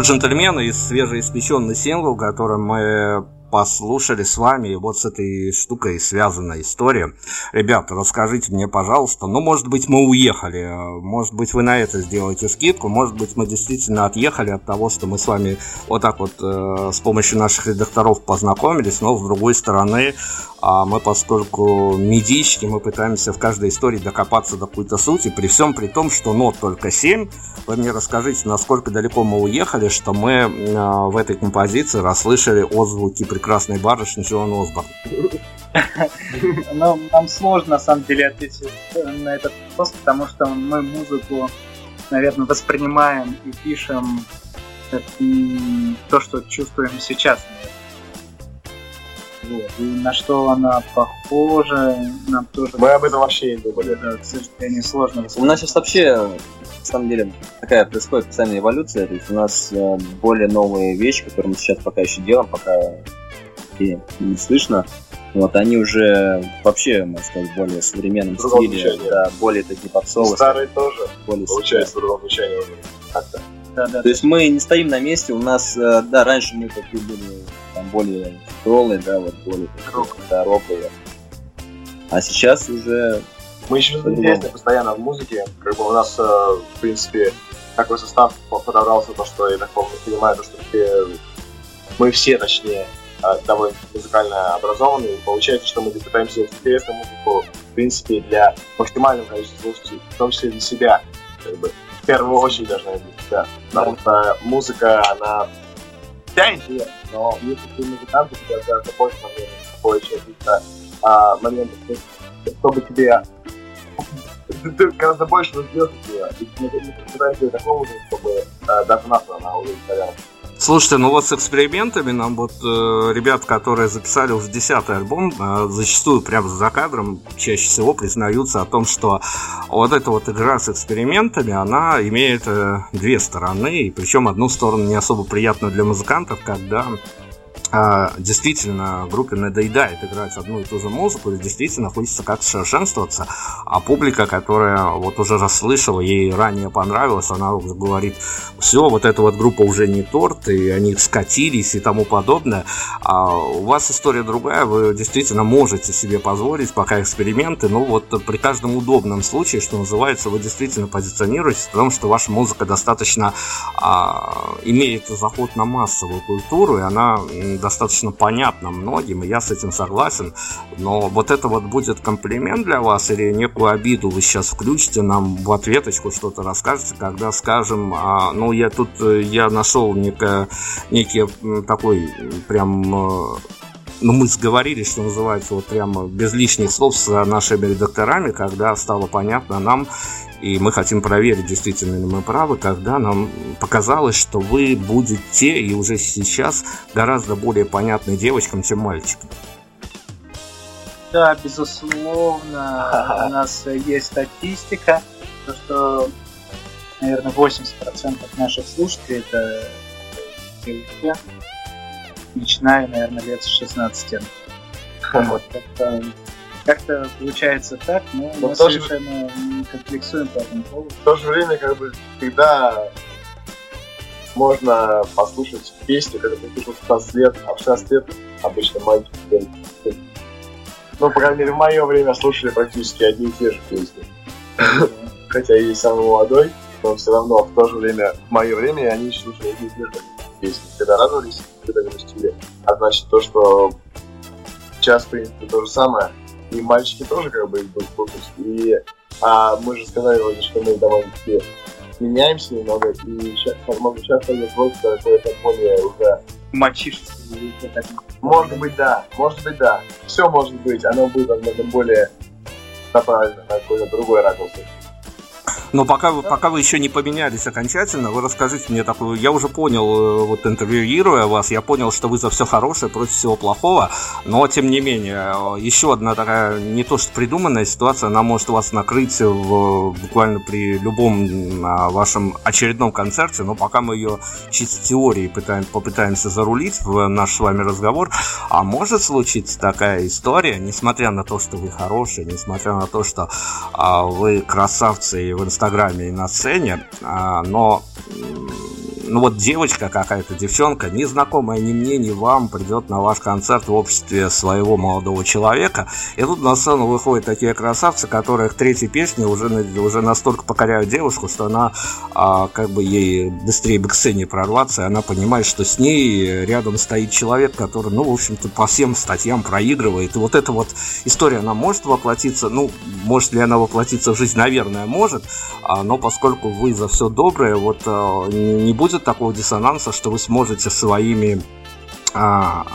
джентльмены из свежеиспеченный сингл, который мы послушали с вами, вот с этой штукой связана история. Ребята, расскажите мне, пожалуйста, ну, может быть, мы уехали, может быть, вы на это сделаете скидку, может быть, мы действительно отъехали от того, что мы с вами вот так вот э, с помощью наших редакторов познакомились, но с другой стороны, а мы, поскольку медийщики, мы пытаемся в каждой истории докопаться до какой-то сути, при всем при том, что нот только 7. Вы мне расскажите, насколько далеко мы уехали, что мы э, в этой композиции расслышали отзвуки прекрасной барышни Джон Осборн. Ну, нам сложно, на самом деле, ответить на этот вопрос, потому что мы музыку, наверное, воспринимаем и пишем то, что чувствуем сейчас, наверное. Вот. И на что она похожа, нам тоже... Мы об этом вообще не думали. Да, к сожалению, сложно. У нас сейчас вообще, на самом деле, такая происходит постоянная эволюция. То есть у нас э, более новые вещи, которые мы сейчас пока еще делаем, пока и не слышно. Вот они уже вообще, можно сказать, более современном другом стиле, звучании. да, более такие попсовые. Старые тоже, более получается, в другом звучании уже. Как-то. Да, да, То есть мы не стоим на месте, у нас, э, да, раньше мы такие были более тяжелые, да, вот более да, роковые. А сейчас уже Мы еще интересны постоянно в музыке. Как бы у нас, э, в принципе, такой состав по- подобрался, то, что я так понимаю, то, что все, мы все, точнее, э, довольно музыкально образованы. И получается, что мы пытаемся делать интересную музыку, в принципе, для максимального количества слушателей, в том числе для себя. Как бы, в первую очередь наверное, для себя. Потому что музыка, она вся интересна, но если ты музыкант, у тебя гораздо больше моментов, больше каких-то а, моментов, чтобы тебе ты, ты гораздо больше разбьешь ее. И мы пытаемся делать такую музыку, чтобы э, даже нас она удовлетворяла. Слушайте, ну вот с экспериментами нам вот э, ребят, которые записали уже десятый альбом, э, зачастую прямо за кадром чаще всего признаются о том, что вот эта вот игра с экспериментами, она имеет э, две стороны, и причем одну сторону не особо приятную для музыкантов, когда а, действительно группе надоедает играть одну и ту же музыку, и действительно хочется как-то совершенствоваться, а публика, которая вот уже расслышала, ей ранее понравилось, она говорит, все, вот эта вот группа уже не торт, и они скатились и тому подобное. А у вас история другая, вы действительно можете себе позволить пока эксперименты, ну вот при каждом удобном случае, что называется, вы действительно позиционируетесь, потому что ваша музыка достаточно а, имеет заход на массовую культуру, и она достаточно понятна многим, и я с этим согласен. Но вот это вот будет комплимент для вас или некую обиду вы сейчас включите нам в ответочку что-то расскажете, когда скажем, а, ну я тут э, я нашел некое, некий такой прям э, ну, мы сговорились, что называется, вот прямо без лишних слов с нашими редакторами, когда стало понятно нам, и мы хотим проверить, действительно ли мы правы, когда нам показалось, что вы будете и уже сейчас гораздо более понятны девочкам, чем мальчикам. Да, безусловно, у нас есть статистика, то, что, наверное, 80% наших слушателей это девушки, начиная, наверное, лет с 16. Вот, как-то, как-то получается так, но Но мы в то же- совершенно не комплексуем по этому поводу. В то же время, как бы, когда можно послушать песню, когда ты в 16 лет, а в 16 лет обычно мальчики. Ну, по крайней мере, в мое время слушали практически одни и те же песни. Хотя я и самый молодой, но все равно в то же время, в мое время, они слушали одни и те же песни. Когда радовались, когда грустили. А значит, то, что сейчас, в принципе, то же самое. И мальчики тоже как бы будут слушать. И а, мы же сказали вроде, что мы довольно-таки меняемся немного, и сейчас, возможно, сейчас пойдет просто какое-то более уже... Это Может быть, да, может быть, да. Все может быть, оно будет, возможно, более направлено на какой-то другой ракурс. Но пока вы, пока вы еще не поменялись окончательно, вы расскажите мне такую... Я уже понял, э, вот интервьюируя вас, я понял, что вы за все хорошее против всего плохого, но тем не менее, э, еще одна такая не то что придуманная ситуация, она может вас накрыть в, буквально при любом вашем очередном концерте, но пока мы ее чисто теорией пытаем, попытаемся зарулить в наш с вами разговор, а может случиться такая история, несмотря на то, что вы хорошие, несмотря на то, что а, вы красавцы и в Инстаграме, и на сцене, а, но ну вот девочка какая-то, девчонка, незнакомая ни мне, ни вам, придет на ваш концерт в обществе своего молодого человека, и тут на сцену выходят такие красавцы, которые к третьей песне уже, уже настолько покоряют девушку, что она а, как бы ей быстрее бы к сцене прорваться, и она понимает, что с ней рядом стоит человек, который, ну, в общем-то, по всем статьям проигрывает. И вот эта вот история, она может воплотиться, ну, может ли она воплотиться в жизнь, наверное, может, но поскольку вы за все доброе, вот а, не будет такого диссонанса, что вы сможете своими а,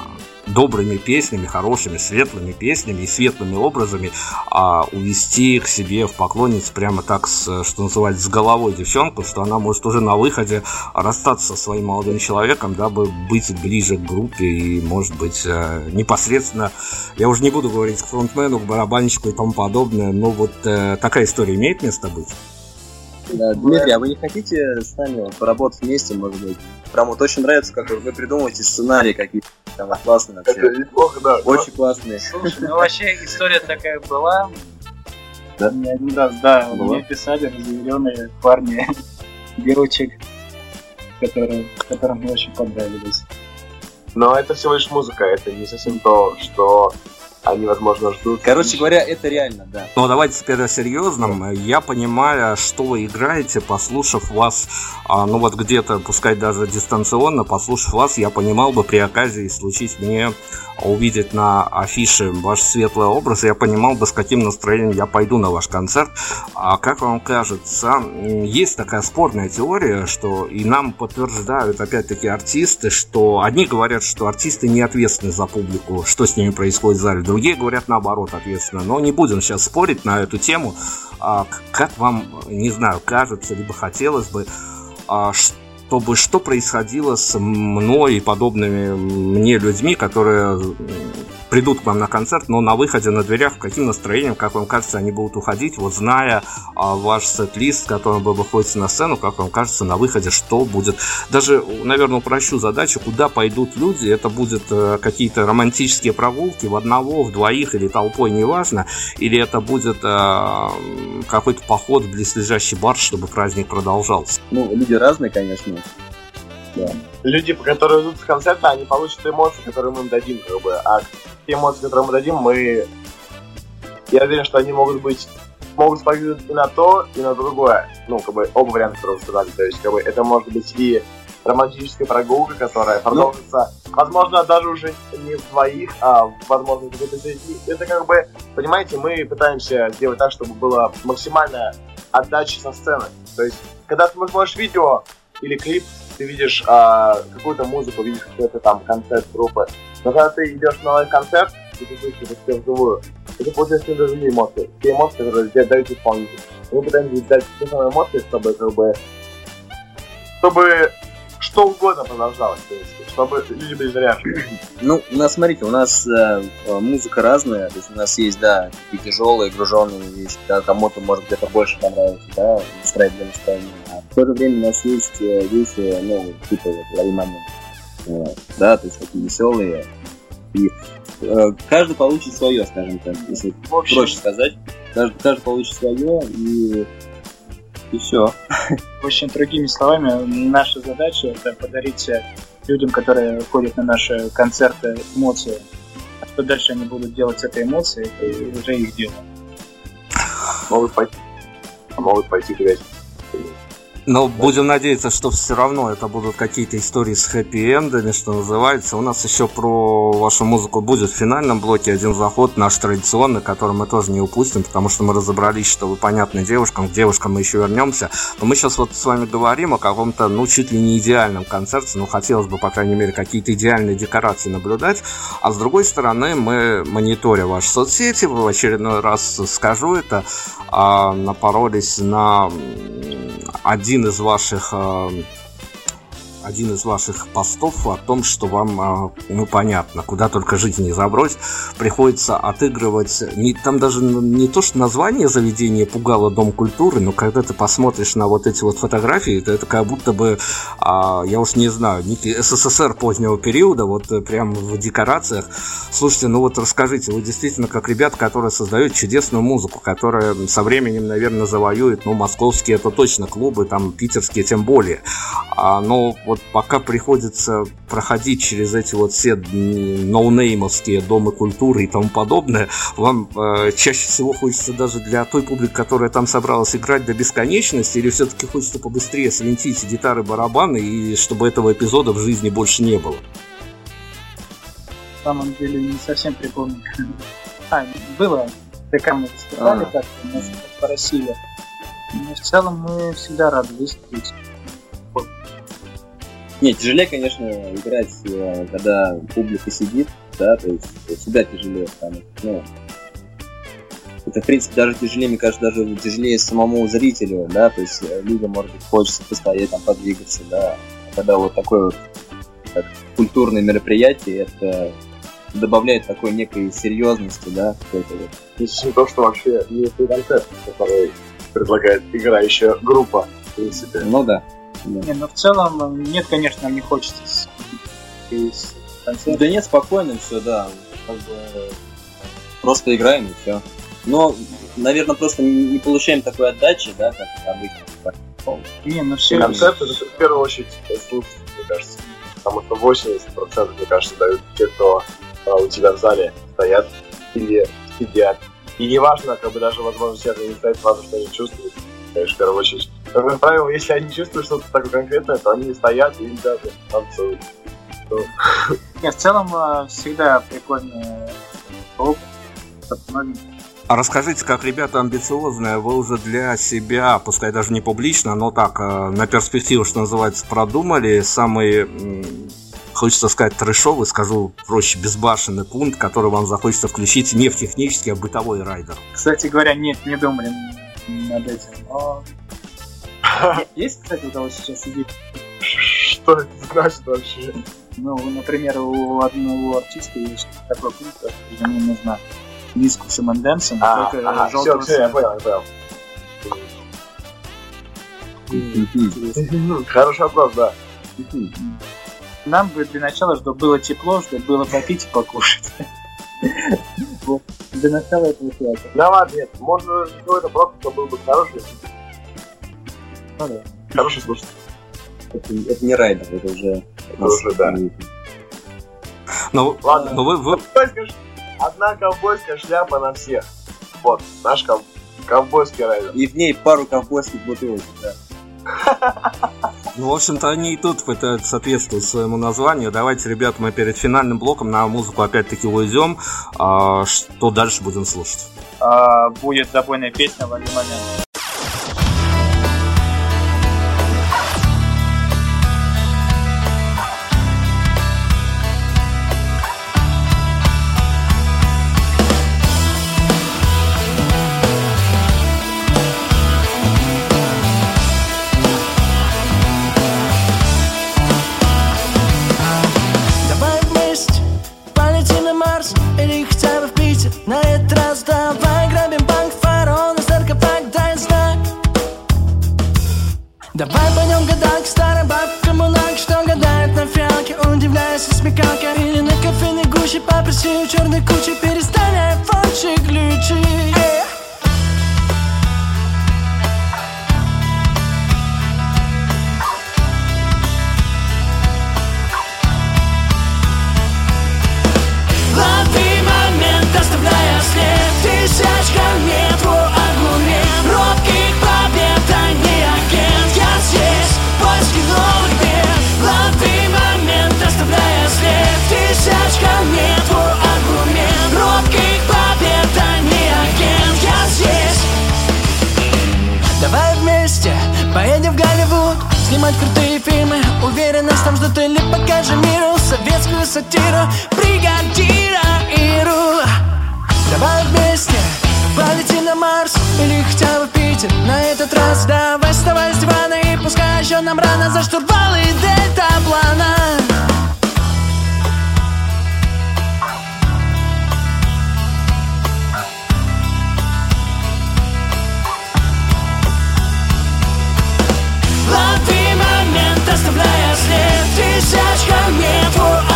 добрыми песнями, хорошими, светлыми песнями и светлыми образами а, увести к себе в поклонниц прямо так, с, что называется, с головой девчонку, что она может уже на выходе расстаться со своим молодым человеком, дабы быть ближе к группе и, может быть, э, непосредственно, я уже не буду говорить к фронтмену, к барабанщику и тому подобное, но вот э, такая история имеет место быть? Да, Дмитрий, а вы не хотите с нами поработать вместе, может быть? Прям вот очень нравится, как вы придумываете сценарии какие-то там классные вообще. Это неплохо, да. Очень классные. Слушай, ну вообще история такая была. Да? Не один раз, да, Была? мне писали разъяренные парни, девочек, которые, которым мне очень понравились. Но это всего лишь музыка, это не совсем то, что они, возможно, ждут. Короче говоря, это реально, да. Но давайте теперь о серьезном. Я понимаю, что вы играете, послушав вас, а, ну вот где-то, пускай даже дистанционно, послушав вас, я понимал бы при оказии случить мне увидеть на афише ваш светлый образ, я понимал бы, с каким настроением я пойду на ваш концерт. А как вам кажется, есть такая спорная теория, что и нам подтверждают опять-таки артисты, что одни говорят, что артисты не ответственны за публику, что с ними происходит в зале, другие говорят наоборот ответственно. Но не будем сейчас спорить на эту тему. А, как вам, не знаю, кажется, либо хотелось бы, а, чтобы что происходило с мной и подобными мне людьми, которые придут к вам на концерт, но на выходе на дверях каким настроением, как вам кажется, они будут уходить, вот зная а, ваш сет-лист, которым вы выходите на сцену, как вам кажется, на выходе что будет. Даже, наверное, упрощу задачу, куда пойдут люди, это будут э, какие-то романтические прогулки в одного, в двоих или толпой, неважно, или это будет э, какой-то поход в близлежащий бар, чтобы праздник продолжался. Ну, люди разные, конечно. Люди, которые идут с концерта, они получат эмоции, которые мы им дадим, как бы. А те эмоции, которые мы дадим, мы... Я уверен, что они могут быть могут сподвигнуть и на то, и на другое. Ну, как бы, оба варианта, которые вы сказали. То есть, как бы, это может быть и романтическая прогулка, которая продолжится, возможно, даже уже не в двоих, а, возможно, где-то среди. Это как бы, понимаете, мы пытаемся сделать так, чтобы была максимальная отдача со сцены. То есть, когда ты смотришь видео или клип, ты видишь а, какую-то музыку, видишь какой-то там концерт группы. Но когда ты идешь на лайв-концерт, и ты слышишь это все вживую, это получается другие эмоции. Те эмоции, которые тебе дают исполнитель. Мы пытаемся дать те самые эмоции, чтобы как бы чтобы что угодно продолжалось, в принципе, чтобы люди были заряжены. Ну, у нас, смотрите, у нас э, э, музыка разная, то есть у нас есть, да, такие тяжелые, груженные вещи, да, кому-то может где-то больше понравится, да, настроение для настроения. А в то же время у нас есть э, вещи, ну, типа вот лови момент, Вот, да, то есть такие веселые. И э, каждый получит свое, скажем так, если общем, проще сказать. Каждый, каждый получит свое, и, и все. в общем, другими словами, наша задача это подарить э, людям, которые ходят на наши концерты, эмоции. А что дальше они будут делать с этой эмоцией, это уже их дело. Могут пойти, могут пойти гулять. Но будем надеяться, что все равно это будут какие-то истории с хэппи-эндами, что называется. У нас еще про вашу музыку будет в финальном блоке один заход, наш традиционный, который мы тоже не упустим, потому что мы разобрались, что вы понятны девушкам, к девушкам мы еще вернемся. Но мы сейчас вот с вами говорим о каком-то, ну, чуть ли не идеальном концерте, ну, хотелось бы, по крайней мере, какие-то идеальные декорации наблюдать. А с другой стороны, мы, мониторя ваши соцсети, в очередной раз скажу это, а, напоролись на м, один из ваших э, один из ваших постов о том, что вам, а, ну, понятно, куда только жизнь не забрось, приходится отыгрывать, не, там даже не то, что название заведения пугало Дом культуры, но когда ты посмотришь на вот эти вот фотографии, то это как будто бы, а, я уж не знаю, СССР позднего периода, вот э, прям в декорациях. Слушайте, ну вот расскажите, вы действительно как ребята, которые создают чудесную музыку, которая со временем, наверное, завоюет, ну, московские это точно клубы, там питерские тем более. А, но вот пока приходится проходить через эти вот все ноунеймовские домы культуры и тому подобное, вам э, чаще всего хочется даже для той публики, которая там собралась играть до бесконечности, или все-таки хочется побыстрее свинтить гитары, барабаны, и чтобы этого эпизода в жизни больше не было? На самом деле не совсем припомню. А, было, ТК мы выступали как-то, нас по России. Но в целом мы всегда рады выступить. Не, тяжелее, конечно, играть, э, когда публика сидит, да, то есть всегда тяжелее, потому ну, это, в принципе, даже тяжелее, мне кажется, даже тяжелее самому зрителю, да, то есть э, людям, может быть, хочется постоять, там, подвигаться, да, когда вот такое вот как культурное мероприятие, это добавляет такой некой серьезности, да, какой-то вот. Не то, что вообще не концерт, который предлагает играющая группа, в принципе. Ну да. Да. Не, ну в целом, нет, конечно, не хочется из концерта. Да нет, спокойно все, да. Как бы просто играем и все. Но, наверное, просто не получаем такой отдачи, да, как обычно. Не, ну все. Концерт это в первую очередь слушать, мне кажется. Потому что 80% мне кажется, дают те, кто а, у тебя в зале стоят или сидят. И не важно, как бы даже, возможно, это не стоит, важно, что они чувствуют. Конечно, в первую очередь. Но, как правило, если они чувствуют что-то такое конкретное, то они стоят и даже танцуют. Нет, в целом а, всегда прикольно опыт. А расскажите, как ребята амбициозные, вы уже для себя, пускай даже не публично, но так, э, на перспективу, что называется, продумали самый, хочется сказать, трешовый, скажу проще, безбашенный пункт, который вам захочется включить не в технический, а в бытовой райдер? Кстати говоря, нет, не думали над этим. Но... Есть, кстати, у кого сейчас сидит? Что это значит вообще? Ну, например, у одного артиста есть такой пункт, ему нужно диску с Эменденсом, а, только ага, все, все, я понял, я понял. Хороший вопрос, да. Нам бы для начала, чтобы было тепло, чтобы было попить и покушать. Для начала этого хватит. Да ладно, нет, можно сделать просто, чтобы был бы хороший. Ну да. Хороший слушатель. Это, это не райдер, это уже... Это уже, да. Ну, ладно. Ну, вы, вы одна ковбойская шляпа на всех. Вот, наш ков... ковбойский райдер. И в ней пару ковбойских бутылок, да. Ну, в общем-то, они и тут пытаются соответствовать своему названию. Давайте, ребят, мы перед финальным блоком на музыку опять-таки уйдем. А, что дальше будем слушать? А, будет забойная песня один момент. Еще нам рано за штурвалы дельтаплана Лови момент, оставляя след Тысяч камней, твой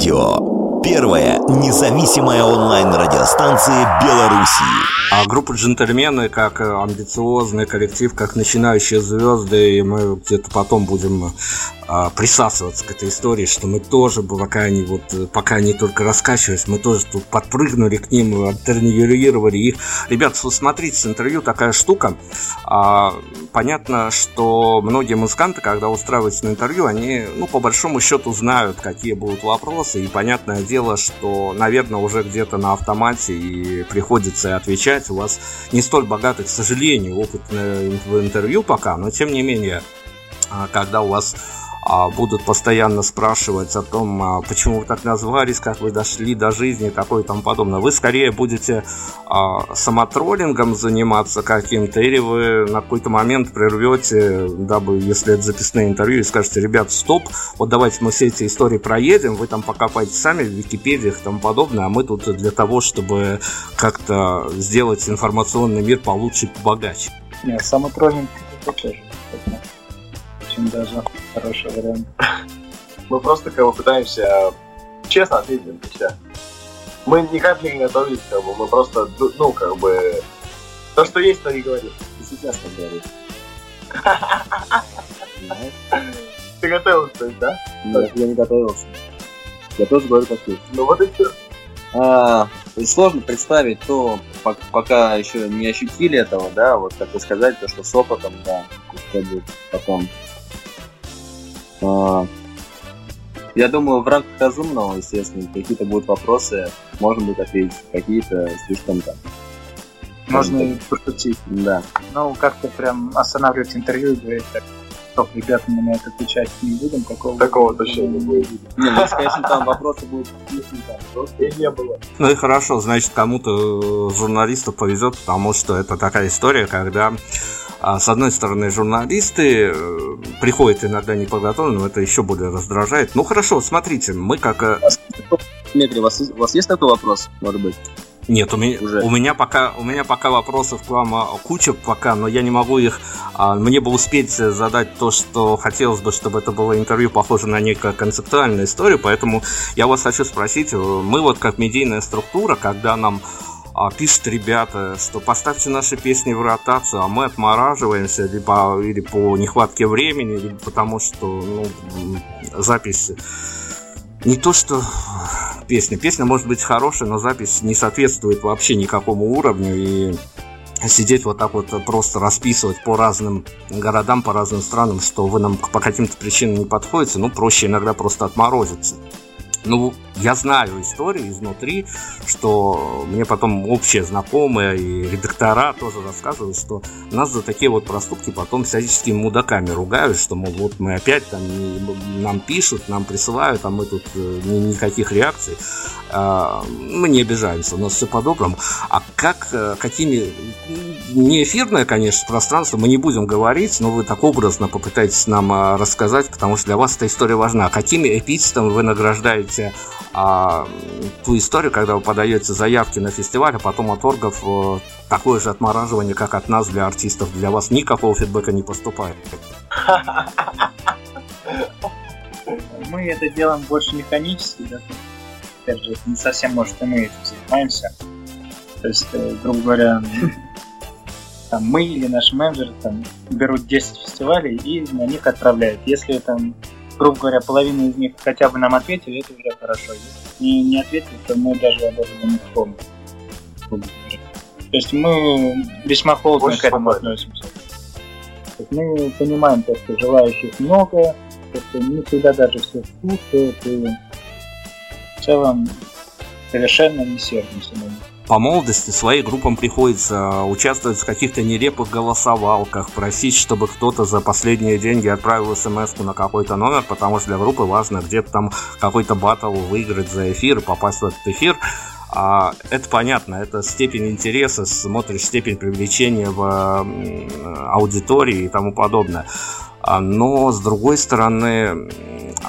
Радио. Первая независимая онлайн-радиостанция Беларуси. А группа «Джентльмены» как э, амбициозный коллектив, как начинающие звезды, и мы где-то потом будем а, присасываться к этой истории, что мы тоже, пока они, вот, э, пока они только раскачивались, мы тоже тут подпрыгнули к ним, альтернировали их. Ребят, смотрите, с интервью такая штука. А, понятно, что многие музыканты, когда устраиваются на интервью, они, ну, по большому счету знают, какие будут вопросы, и понятное дело, что, наверное, уже где-то на автомате и приходится отвечать. У вас не столь богатый, к сожалению, опыт э, в интервью пока, но тем не менее, а, когда у вас будут постоянно спрашивать о том, а, почему вы так назвались, как вы дошли до жизни и такое и тому подобное. Вы скорее будете а, самотроллингом заниматься каким-то, или вы на какой-то момент прервете, дабы, если это записные интервью, и скажете, ребят, стоп, вот давайте мы все эти истории проедем, вы там покопайте сами в Википедиях и тому подобное, а мы тут для того, чтобы как-то сделать информационный мир получше и побогаче. Нет, самотроллинг это тоже очень даже хороший вариант. Мы просто как бы пытаемся честно ответить на все. Мы никак не готовились, как бы, мы просто, ну, ну, как бы, то, что есть, то и говорим. Ты сейчас так говоришь. Ты готовился, то есть, да? Нет, я не готовился. Я тоже говорю как есть. Ну вот и все. А, сложно представить то, пок- пока еще не ощутили этого, да, вот как вы сказали, то, что с опытом, да, что будет потом. А, я думаю, в рамках разумного, естественно, какие-то будут вопросы, можно будет ответить, какие-то слишком там. Можно и пошутить. Да. Ну, как-то прям останавливать интервью и говорить, так, стоп, ребята, мы на это отвечать не будем, какого Такого точно не будет. Не, ну, если, конечно, там вопросы будут Просто и не было. Ну и хорошо, значит, кому-то э, журналисту повезет, потому что это такая история, когда с одной стороны, журналисты э, приходят иногда неподготовленные, но это еще более раздражает. Ну хорошо, смотрите, мы как... э, Дмитрий, у вас, у вас есть такой вопрос, может быть? Нет, у меня, Уже. у меня пока у меня пока вопросов к вам а, куча пока, но я не могу их. а, мне бы успеть задать то, что хотелось бы, чтобы это было интервью похоже на некую концептуальную историю, поэтому я вас хочу спросить, э, мы вот как медийная структура, когда нам а, пишут ребята, что поставьте наши песни в ротацию, а мы отмораживаемся либо или по нехватке времени, либо потому что ну, запись не то что песня. Песня может быть хорошая, но запись не соответствует вообще никакому уровню. И сидеть вот так вот просто расписывать по разным городам, по разным странам, что вы нам по каким-то причинам не подходите, ну, проще иногда просто отморозиться. Ну, я знаю истории изнутри, что мне потом общие знакомые и редактора тоже рассказывают, что нас за такие вот проступки потом всяческими мудаками ругают, что, мол, вот мы опять там, нам пишут, нам присылают, а мы тут э, никаких реакций. А, мы не обижаемся, у нас все по-доброму. А как, э, какими, не эфирное, конечно, пространство, мы не будем говорить, но вы так образно попытаетесь нам а, рассказать, потому что для вас эта история важна. Какими эпитетами вы награждаете а, ту историю, когда вы подаете заявки на фестиваль, а потом от оргов э, такое же отмораживание, как от нас для артистов, для вас никакого фидбэка не поступает. Мы это делаем больше механически, да? Опять же, не совсем, может, и мы этим занимаемся. То есть, э, грубо говоря, там, мы или наш менеджер там, берут 10 фестивалей и на них отправляют. Если там грубо говоря, половина из них хотя бы нам ответили, это уже хорошо. Если не, не ответили, то мы даже об этом не помним. То есть мы весьма холодно Больше к этому спокойно. относимся. То есть мы понимаем, то, что желающих много, то, что не всегда даже все слушают, и в целом совершенно не сердимся на них по молодости своим группам приходится участвовать в каких-то нелепых голосовалках, просить, чтобы кто-то за последние деньги отправил смс на какой-то номер, потому что для группы важно где-то там какой-то батл выиграть за эфир, попасть в этот эфир. А, это понятно, это степень интереса, смотришь степень привлечения в аудитории и тому подобное. А, но, с другой стороны,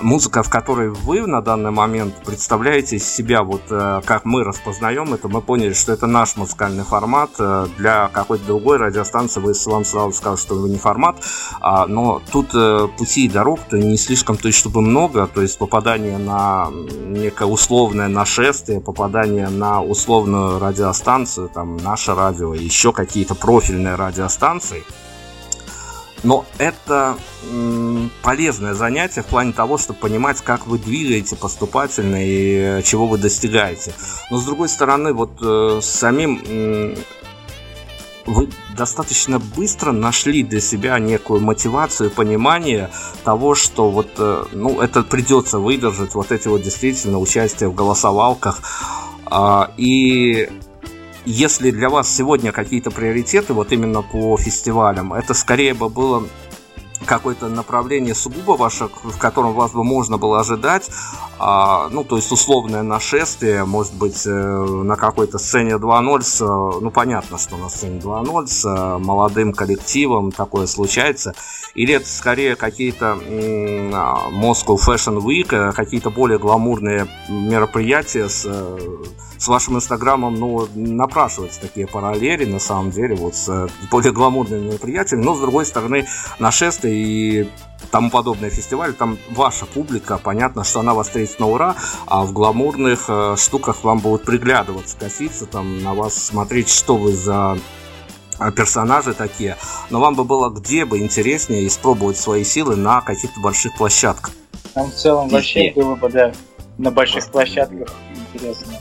музыка, в которой вы на данный момент представляете себя, вот э, как мы распознаем это, мы поняли, что это наш музыкальный формат. Э, для какой-то другой радиостанции вы вам сразу скажут, что вы не формат, а, но тут э, пути и дорог-то не слишком, то есть чтобы много, то есть попадание на некое условное нашествие, попадание на условную радиостанцию, там, наше радио, еще какие-то профильные радиостанции – но это полезное занятие в плане того, чтобы понимать, как вы двигаете поступательно и э, чего вы достигаете. Но с другой стороны, вот э, самим э, вы достаточно быстро нашли для себя некую мотивацию, понимание того, что вот, э, ну, это придется выдержать, вот эти вот действительно участие в голосовалках. Э, и если для вас сегодня какие-то приоритеты, вот именно по фестивалям, это скорее бы было какое-то направление сугубо ваше, в котором вас бы можно было ожидать, а, ну, то есть условное нашествие, может быть, э, на какой-то сцене 2.0, с, ну, понятно, что на сцене 2.0 с э, молодым коллективом такое случается, или это скорее какие-то а, Moscow Fashion Week, э, какие-то более гламурные мероприятия с с вашим инстаграмом, ну, напрашиваются такие параллели, на самом деле, вот с более гламурными мероприятиями, но, с другой стороны, нашествие и тому подобные фестивали, там ваша публика, понятно, что она вас встретит на ура, а в гламурных э, штуках вам будут приглядываться, коситься, там на вас смотреть, что вы за э, персонажи такие, но вам бы было где бы интереснее испробовать свои силы на каких-то больших площадках. Нам в целом вообще было бы, да, на больших площадках интересно.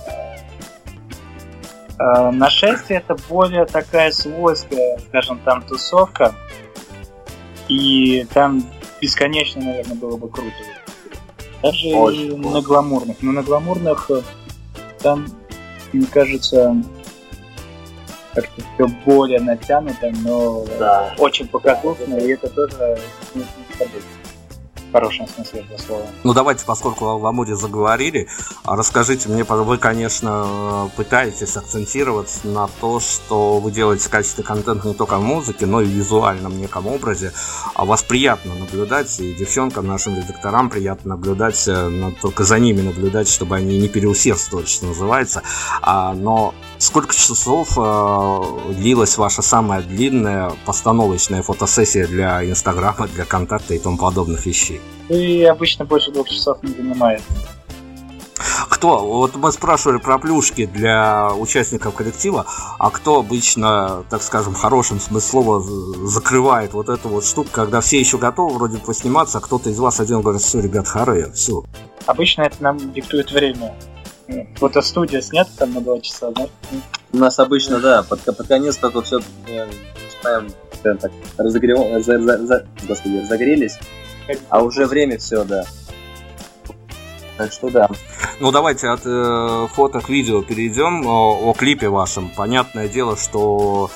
Э, нашествие это более такая свойская, скажем, там тусовка. И там бесконечно, наверное, было бы круто. Даже Очень на гламурных. Но на гламурных э, там, мне кажется, как-то все более натянуто, но да. очень показательно, и это тоже не, не хорошем смысле этого слова. Ну давайте, поскольку о Ламуре заговорили, а расскажите мне, вы, конечно, пытаетесь акцентироваться на то, что вы делаете в качестве контента не только в музыке, но и в визуальном неком образе. А вас приятно наблюдать, и девчонкам, нашим редакторам приятно наблюдать, э, только за ними наблюдать, чтобы они не переусердствовали, что называется. А, но сколько часов э, длилась ваша самая длинная постановочная фотосессия для Инстаграма, для контакта и тому подобных вещей? И обычно больше двух часов не занимает. Кто? Вот мы спрашивали про плюшки для участников коллектива, а кто обычно, так скажем, хорошим смысле слова закрывает вот эту вот штуку, когда все еще готовы вроде посниматься, а кто-то из вас один говорит, все, ребят, харе, все. Обычно это нам диктует время. Фотостудия снята там на два часа, да? У нас обычно, да, под, под конец только все начинаем, так, разогрев... за, за, за, господи, разогрелись, а уже время все, да. Так что да. Ну, давайте от э, фото к видео перейдем. О, о клипе вашем. Понятное дело, что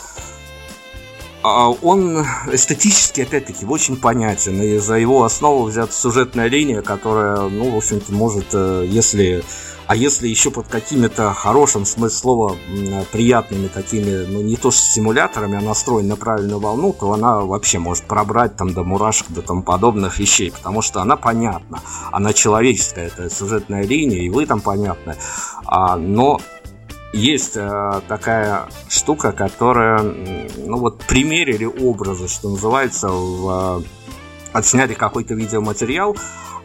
а, он эстетически, опять-таки, очень понятен, и за его основу взята сюжетная линия, которая, ну, в общем-то, может, э, если а если еще под какими-то хорошим смысле слова приятными такими, ну не то что стимуляторами, а настроен на правильную волну, то она вообще может пробрать там до мурашек, до тому подобных вещей, потому что она понятна, она человеческая, это сюжетная линия, и вы там понятны. А, но есть э, такая штука, которая, ну вот, примерили образы, что называется, в, э, отсняли какой-то видеоматериал,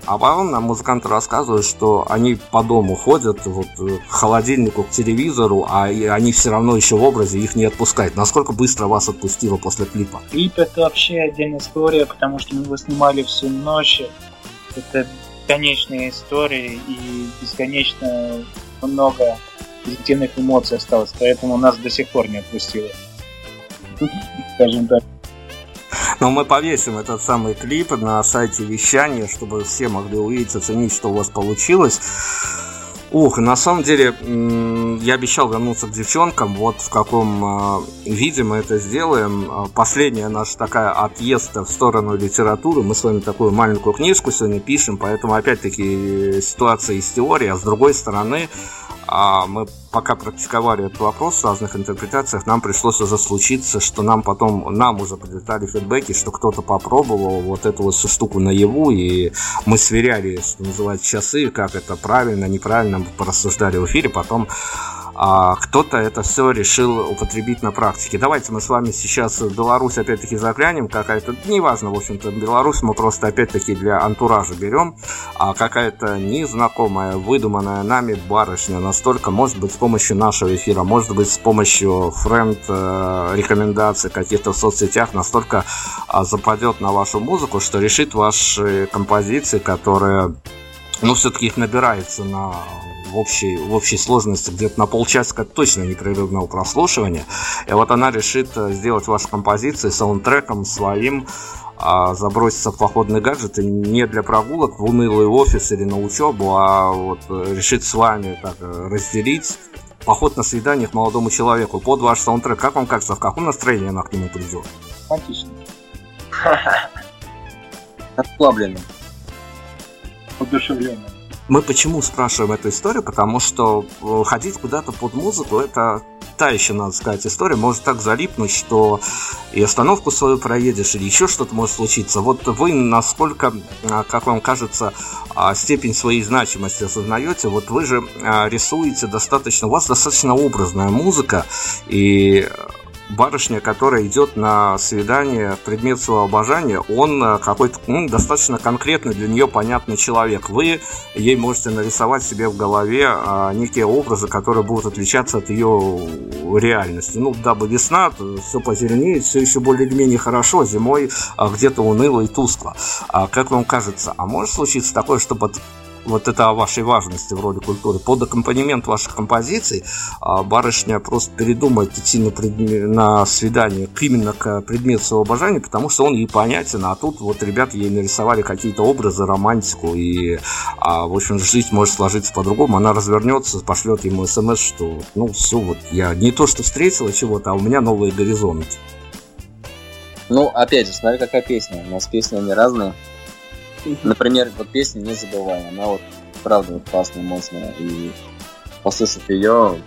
а потом нам музыканты рассказывают, что они по дому ходят вот, э, к холодильнику, к телевизору, а они все равно еще в образе их не отпускают. Насколько быстро вас отпустило после клипа? Клип это вообще отдельная история, потому что мы его снимали всю ночь. Это бесконечная история и бесконечно много позитивных эмоций осталось, поэтому нас до сих пор не отпустило. Скажем так. Но мы повесим этот самый клип на сайте вещания, чтобы все могли увидеть, оценить, что у вас получилось. Ух, на самом деле, я обещал вернуться к девчонкам. Вот в каком э, виде мы это сделаем. А, последняя наша такая отъезд в сторону литературы. Мы с вами такую маленькую книжку сегодня пишем, поэтому опять-таки ситуация из теории. А с другой стороны, а мы пока практиковали этот вопрос в разных интерпретациях, нам пришлось уже случиться, что нам потом, нам уже прилетали фидбэки, что кто-то попробовал вот эту вот всю штуку наяву, и мы сверяли, что называется, часы, как это правильно, неправильно, порассуждали в эфире, потом а кто-то это все решил употребить на практике. Давайте мы с вами сейчас Беларусь опять-таки заглянем, какая-то, неважно, в общем-то, Беларусь мы просто опять-таки для антуража берем, а какая-то незнакомая, выдуманная нами барышня настолько, может быть, с помощью нашего эфира, может быть, с помощью френд э, рекомендаций каких-то в соцсетях настолько а, западет на вашу музыку, что решит ваши композиции, которые ну, все-таки их набирается на в общей, в общей сложности где-то на полчасика точно непрерывного прослушивания. И вот она решит э, сделать ваши композиции саундтреком своим, а заброситься в походный гаджет и не для прогулок в унылый офис или на учебу, а вот э, решит с вами так э, разделить поход на свидание к молодому человеку под ваш саундтрек. Как вам кажется, в каком настроении она к нему придет? Отлично. Расслабленно. Удушевленно. Мы почему спрашиваем эту историю? Потому что э, ходить куда-то под музыку это та еще, надо сказать, история. Может так залипнуть, что и остановку свою проедешь, или еще что-то может случиться. Вот вы насколько, а, как вам кажется, а, степень своей значимости осознаете, вот вы же а, рисуете достаточно, у вас достаточно образная музыка, и барышня, которая идет на свидание, предмет своего обожания, он э, какой-то ну, достаточно конкретный для нее понятный человек. Вы ей можете нарисовать себе в голове а, некие образы, которые будут отличаться от ее реальности. Ну, дабы весна, все позеленеет, все еще более-менее хорошо, зимой а, где-то уныло и тускло. А, как вам кажется, а может случиться такое, что под вот это о вашей важности в роли культуры. Под аккомпанемент ваших композиций а, барышня просто передумает идти на, предме... на свидание именно к предмету своего обожания, потому что он ей понятен, а тут вот ребята ей нарисовали какие-то образы, романтику, и, а, в общем, жизнь может сложиться по-другому. Она развернется, пошлет ему смс, что, ну, все, вот я не то, что встретила чего-то, а у меня новые горизонты. Ну, опять же, смотри, какая песня. У нас песни, они разные. Например, вот песня «Не забывай», она вот правда вот классная, мощная, и послушав ее,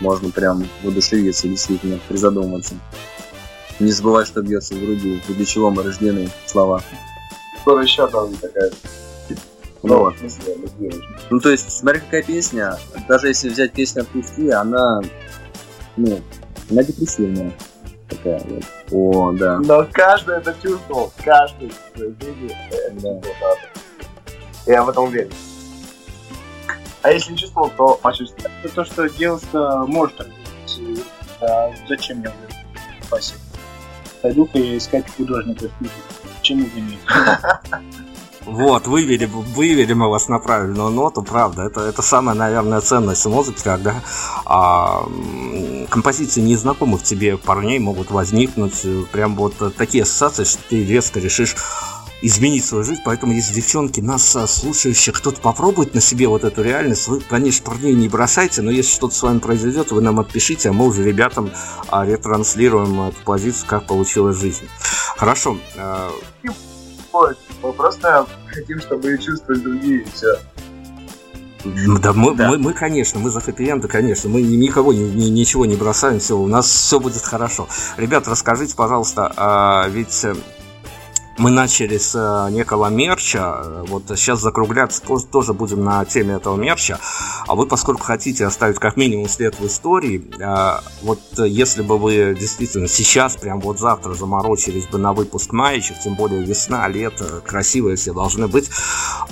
можно прям воодушевиться, действительно, призадуматься. Не забывай, что бьется в груди, для чего мы рождены, слова. Скоро еще там такая ну, вот. ну, то есть, смотри, какая песня, даже если взять песню «Отпусти», она, ну, она депрессивная такая вот. О, да. Но каждый это чувствовал, каждый в жизни да. Я в этом уверен. А если не чувствовал, то почувствовал. Это то, что девушка может а зачем мне спасибо. Пойду-ка искать художника. Почему бы нет? Вот, вывели, вывели мы вас на правильную ноту, правда. Это, это самая, наверное, ценность музыки, когда а, композиции незнакомых тебе парней могут возникнуть. Прям вот такие ассоциации, что ты резко решишь изменить свою жизнь. Поэтому, если девчонки, нас а, слушающие, кто-то попробует на себе вот эту реальность, вы, конечно, парней не бросайте, но если что-то с вами произойдет, вы нам отпишите, а мы уже ребятам а, ретранслируем эту позицию, как получилась жизнь. Хорошо. Мы просто хотим, чтобы чувствовали другие, и все. Да, мы, да. Мы, мы, конечно, мы за хэппи конечно, мы никого ни, ни, ничего не бросаем, все, у нас все будет хорошо. Ребят, расскажите, пожалуйста, а ведь э, мы начали с э, некого мерча. Вот сейчас закругляться тоже будем на теме этого мерча. А вы, поскольку хотите оставить как минимум след в истории, э, вот если бы вы действительно сейчас, прям вот завтра заморочились бы на выпуск маечек, тем более весна, лето, красивые все должны быть,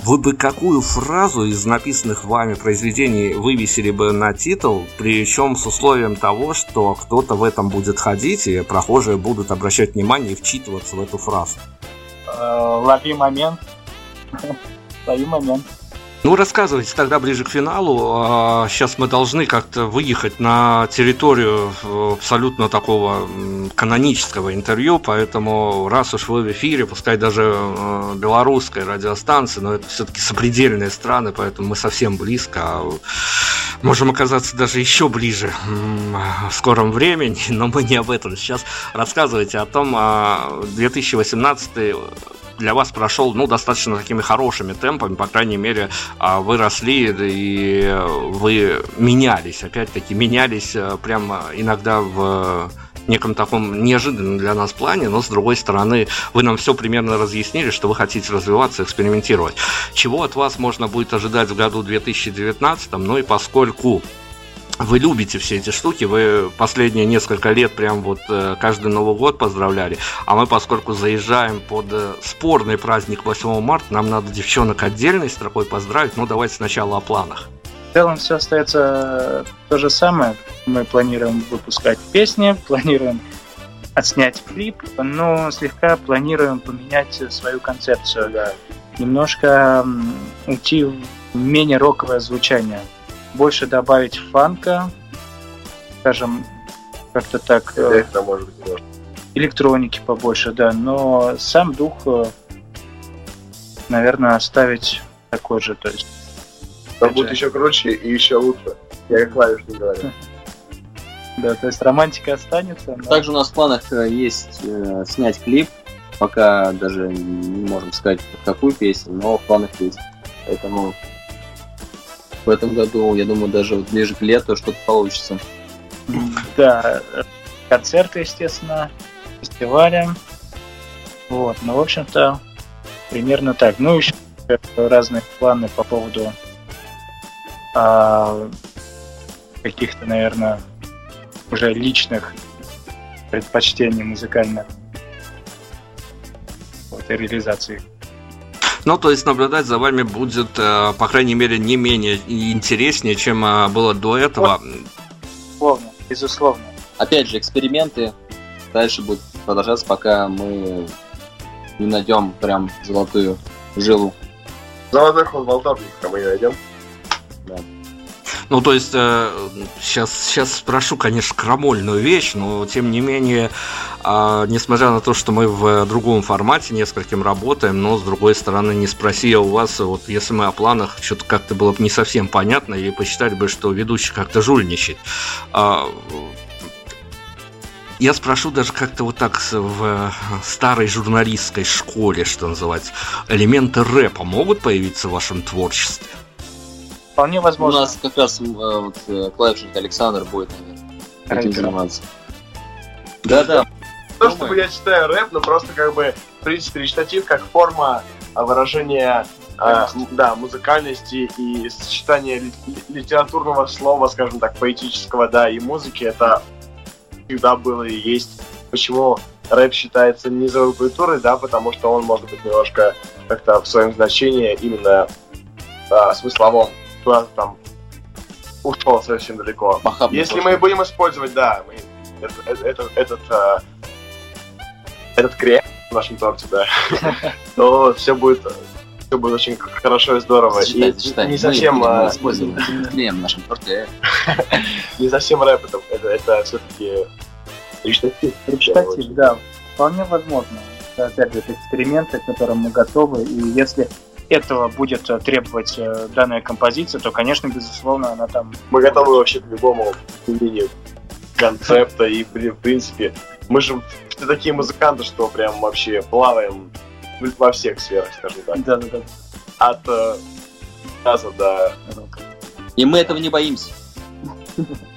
вы бы какую фразу из написанных вами произведений вывесили бы на титул, причем с условием того, что кто-то в этом будет ходить, и прохожие будут обращать внимание и вчитываться в эту фразу? Э, лови момент. Лови момент. Ну, рассказывайте тогда ближе к финалу. Сейчас мы должны как-то выехать на территорию э, абсолютно такого канонического интервью, поэтому раз уж вы в эфире, пускай даже э, белорусской радиостанции, но это все-таки сопредельные страны, поэтому мы совсем близко. А можем оказаться даже еще ближе в скором времени, но мы не об этом. Сейчас рассказывайте о том, 2018 а, для вас прошел, ну, достаточно такими хорошими темпами, по крайней мере, а, вы росли и вы менялись, опять-таки, менялись э, прямо иногда в неком таком неожиданном для нас плане, но с другой стороны, вы нам все примерно разъяснили, что вы хотите развиваться, экспериментировать. Чего от вас можно будет ожидать в году 2019, ну и поскольку вы любите все эти штуки, вы последние несколько лет прям вот э, каждый Новый год поздравляли, а мы, поскольку заезжаем под э, спорный праздник 8 марта, нам надо девчонок отдельной строкой поздравить, ну давайте сначала о планах. В целом все остается то же самое. Мы планируем выпускать песни, планируем отснять клип, но слегка планируем поменять свою концепцию. Да. Немножко уйти в менее роковое звучание больше добавить фанка, скажем, как-то так. Э, это может быть может. Электроники побольше, да, но сам дух, э, наверное, оставить такой же, то есть. Там будет еще круче и еще лучше. Я как клавиш не говорю. Да, то есть романтика останется. Но... Также у нас в планах э, есть э, снять клип. Пока даже не можем сказать, какую песню, но в планах есть. Поэтому в этом году, я думаю, даже вот ближе к лету что-то получится. Да, концерты, естественно, фестивали. Вот, ну, в общем-то, примерно так. Ну, еще разные планы по поводу а, каких-то, наверное, уже личных предпочтений музыкальных вот, и реализации. Ну, то есть наблюдать за вами будет, э, по крайней мере, не менее интереснее, чем э, было до этого. Безусловно, безусловно. Опять же, эксперименты дальше будут продолжаться, пока мы не найдем прям золотую жилу. Золотой ход волтовник, мы не найдем. Ну, то есть, э, сейчас, сейчас спрошу, конечно, крамольную вещь, но, тем не менее, э, несмотря на то, что мы в другом формате нескольким работаем, но, с другой стороны, не спроси я у вас, вот, если мы о планах, что-то как-то было бы не совсем понятно, и посчитали бы, что ведущий как-то жульничает. Э, я спрошу даже как-то вот так в старой журналистской школе, что называется, элементы рэпа могут появиться в вашем творчестве? Вполне возможно. У нас как раз э, вот, э, клавишник Александр будет, наверное, этим заниматься. Да-да. То, что я читаю рэп, но просто как бы, в принципе, речитатив как форма а, выражения а, да, музыкальности и сочетания литературного слова, скажем так, поэтического, да, и музыки, это всегда было и есть. Почему рэп считается низовой культурой, да, потому что он может быть немножко как-то в своем значении именно а, смысловом куда-то там ушел совсем далеко. Махабный Если мы будем использовать, да, мы, это, это, этот, э, этот крем в нашем торте, да, то все будет все будет очень хорошо и здорово. Считай, и считай. не совсем... Мы а, используем крем в нашем торте. не совсем рэп, это, это, это все-таки речитатив. Речитатив, да, вполне возможно. опять же, это эксперименты, к которым мы готовы, и если этого будет э, требовать э, данная композиция, то, конечно, безусловно, она там... Мы готовы вообще к любому изменению концепта и, в принципе, мы же такие музыканты, что прям вообще плаваем во всех сферах, скажем так. Да, да, да. От э, джаза до... И мы этого не боимся.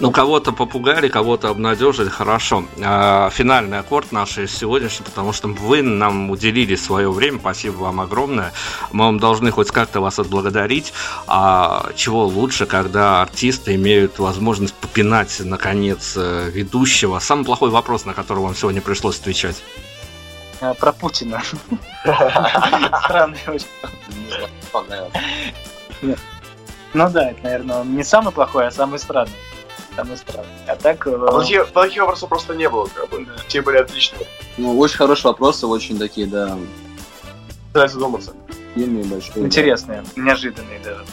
Ну, кого-то попугали, кого-то обнадежили, хорошо. А, финальный аккорд нашей сегодняшний, потому что вы нам уделили свое время, спасибо вам огромное. Мы вам должны хоть как-то вас отблагодарить. А чего лучше, когда артисты имеют возможность попинать, наконец, э, ведущего. Самый плохой вопрос, на который вам сегодня пришлось отвечать. А, Про Путина. Странный очень. Ну да, это, наверное, он не самый плохой, а самый странный. Самый странный. А так... А плохих, плохих вопросов просто не было, как бы. Те были отличные. Ну, очень хорошие вопросы, очень такие, да, Пытаюсь задуматься. большие. да. Интересные, неожиданные даже.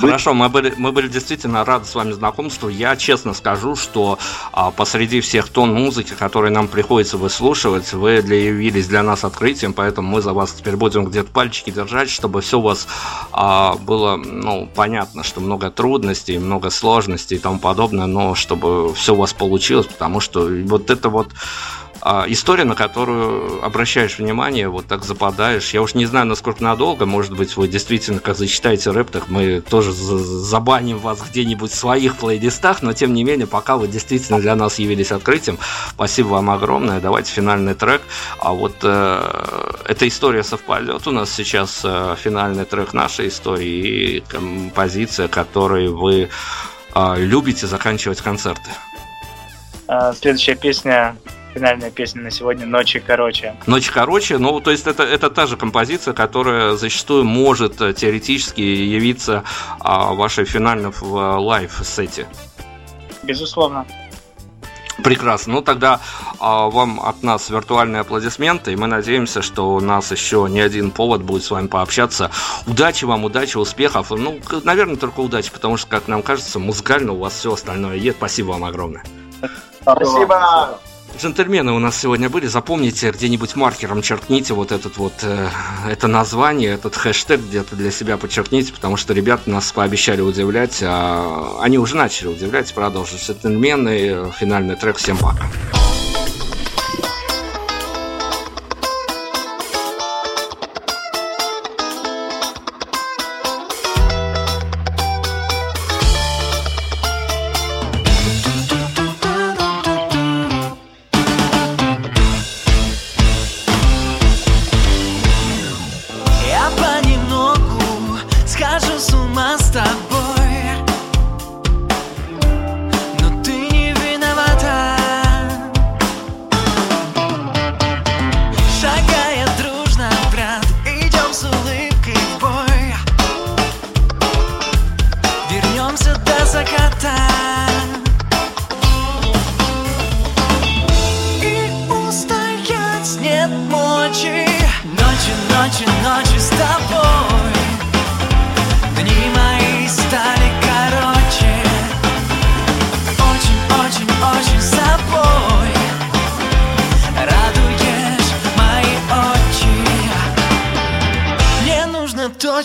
Хорошо, мы были, мы были действительно рады с вами знакомству. Я честно скажу, что а, посреди всех тон музыки, которые нам приходится выслушивать, вы для, явились для нас открытием, поэтому мы за вас теперь будем где-то пальчики держать, чтобы все у вас а, было ну, понятно, что много трудностей, много сложностей и тому подобное, но чтобы все у вас получилось, потому что вот это вот а, история, на которую обращаешь внимание, вот так западаешь. Я уж не знаю, насколько надолго, может быть, вы действительно, как зачитаете рэп, так мы тоже за- забаним вас где-нибудь в своих плейлистах, но тем не менее, пока вы действительно для нас явились открытием, спасибо вам огромное. Давайте финальный трек. А вот э, эта история совпадет у нас сейчас, э, финальный трек нашей истории и композиция, которой вы э, любите заканчивать концерты. А, Следующая песня, финальная песня на сегодня «Ночи короче». Ночь короче, ну, то есть это, это та же композиция, которая зачастую может э, теоретически явиться а, вашей финальной в э, live-set е. Безусловно. Прекрасно. Ну, тогда а, вам от нас виртуальные аплодисменты, и мы надеемся, что у нас еще не один повод будет с вами пообщаться. Удачи вам, удачи, успехов. Ну, наверное, только удачи, потому что, как нам кажется, музыкально у вас все остальное есть. Спасибо вам огромное. Спасибо! Джентльмены у нас сегодня были. Запомните, где-нибудь маркером черкните вот этот вот э, это название, этот хэштег где-то для себя подчеркните, потому что ребята нас пообещали удивлять, а они уже начали удивлять. Продолжим. Джентльмены, э, финальный трек. Всем пока.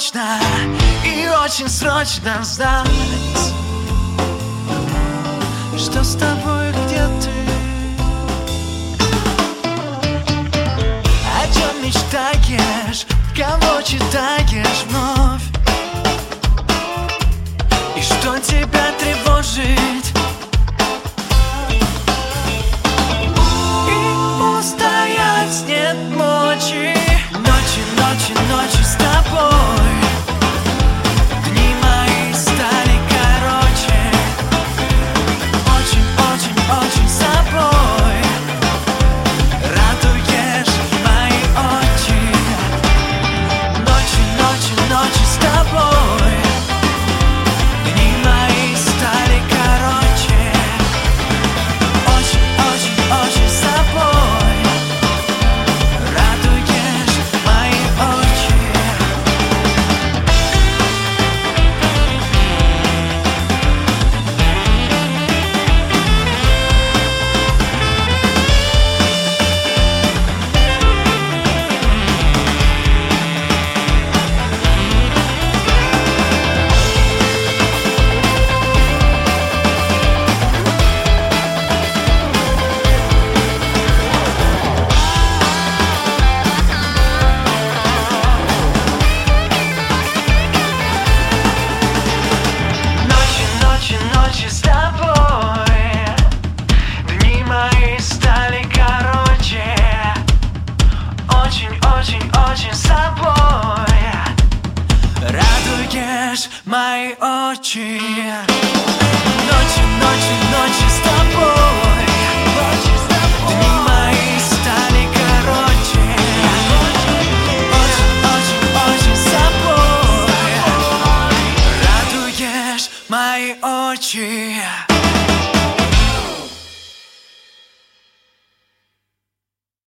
Точно и очень срочно знать Что с тобой, где ты? О чем мечтаешь, кого читаешь вновь? И что тебя тревожит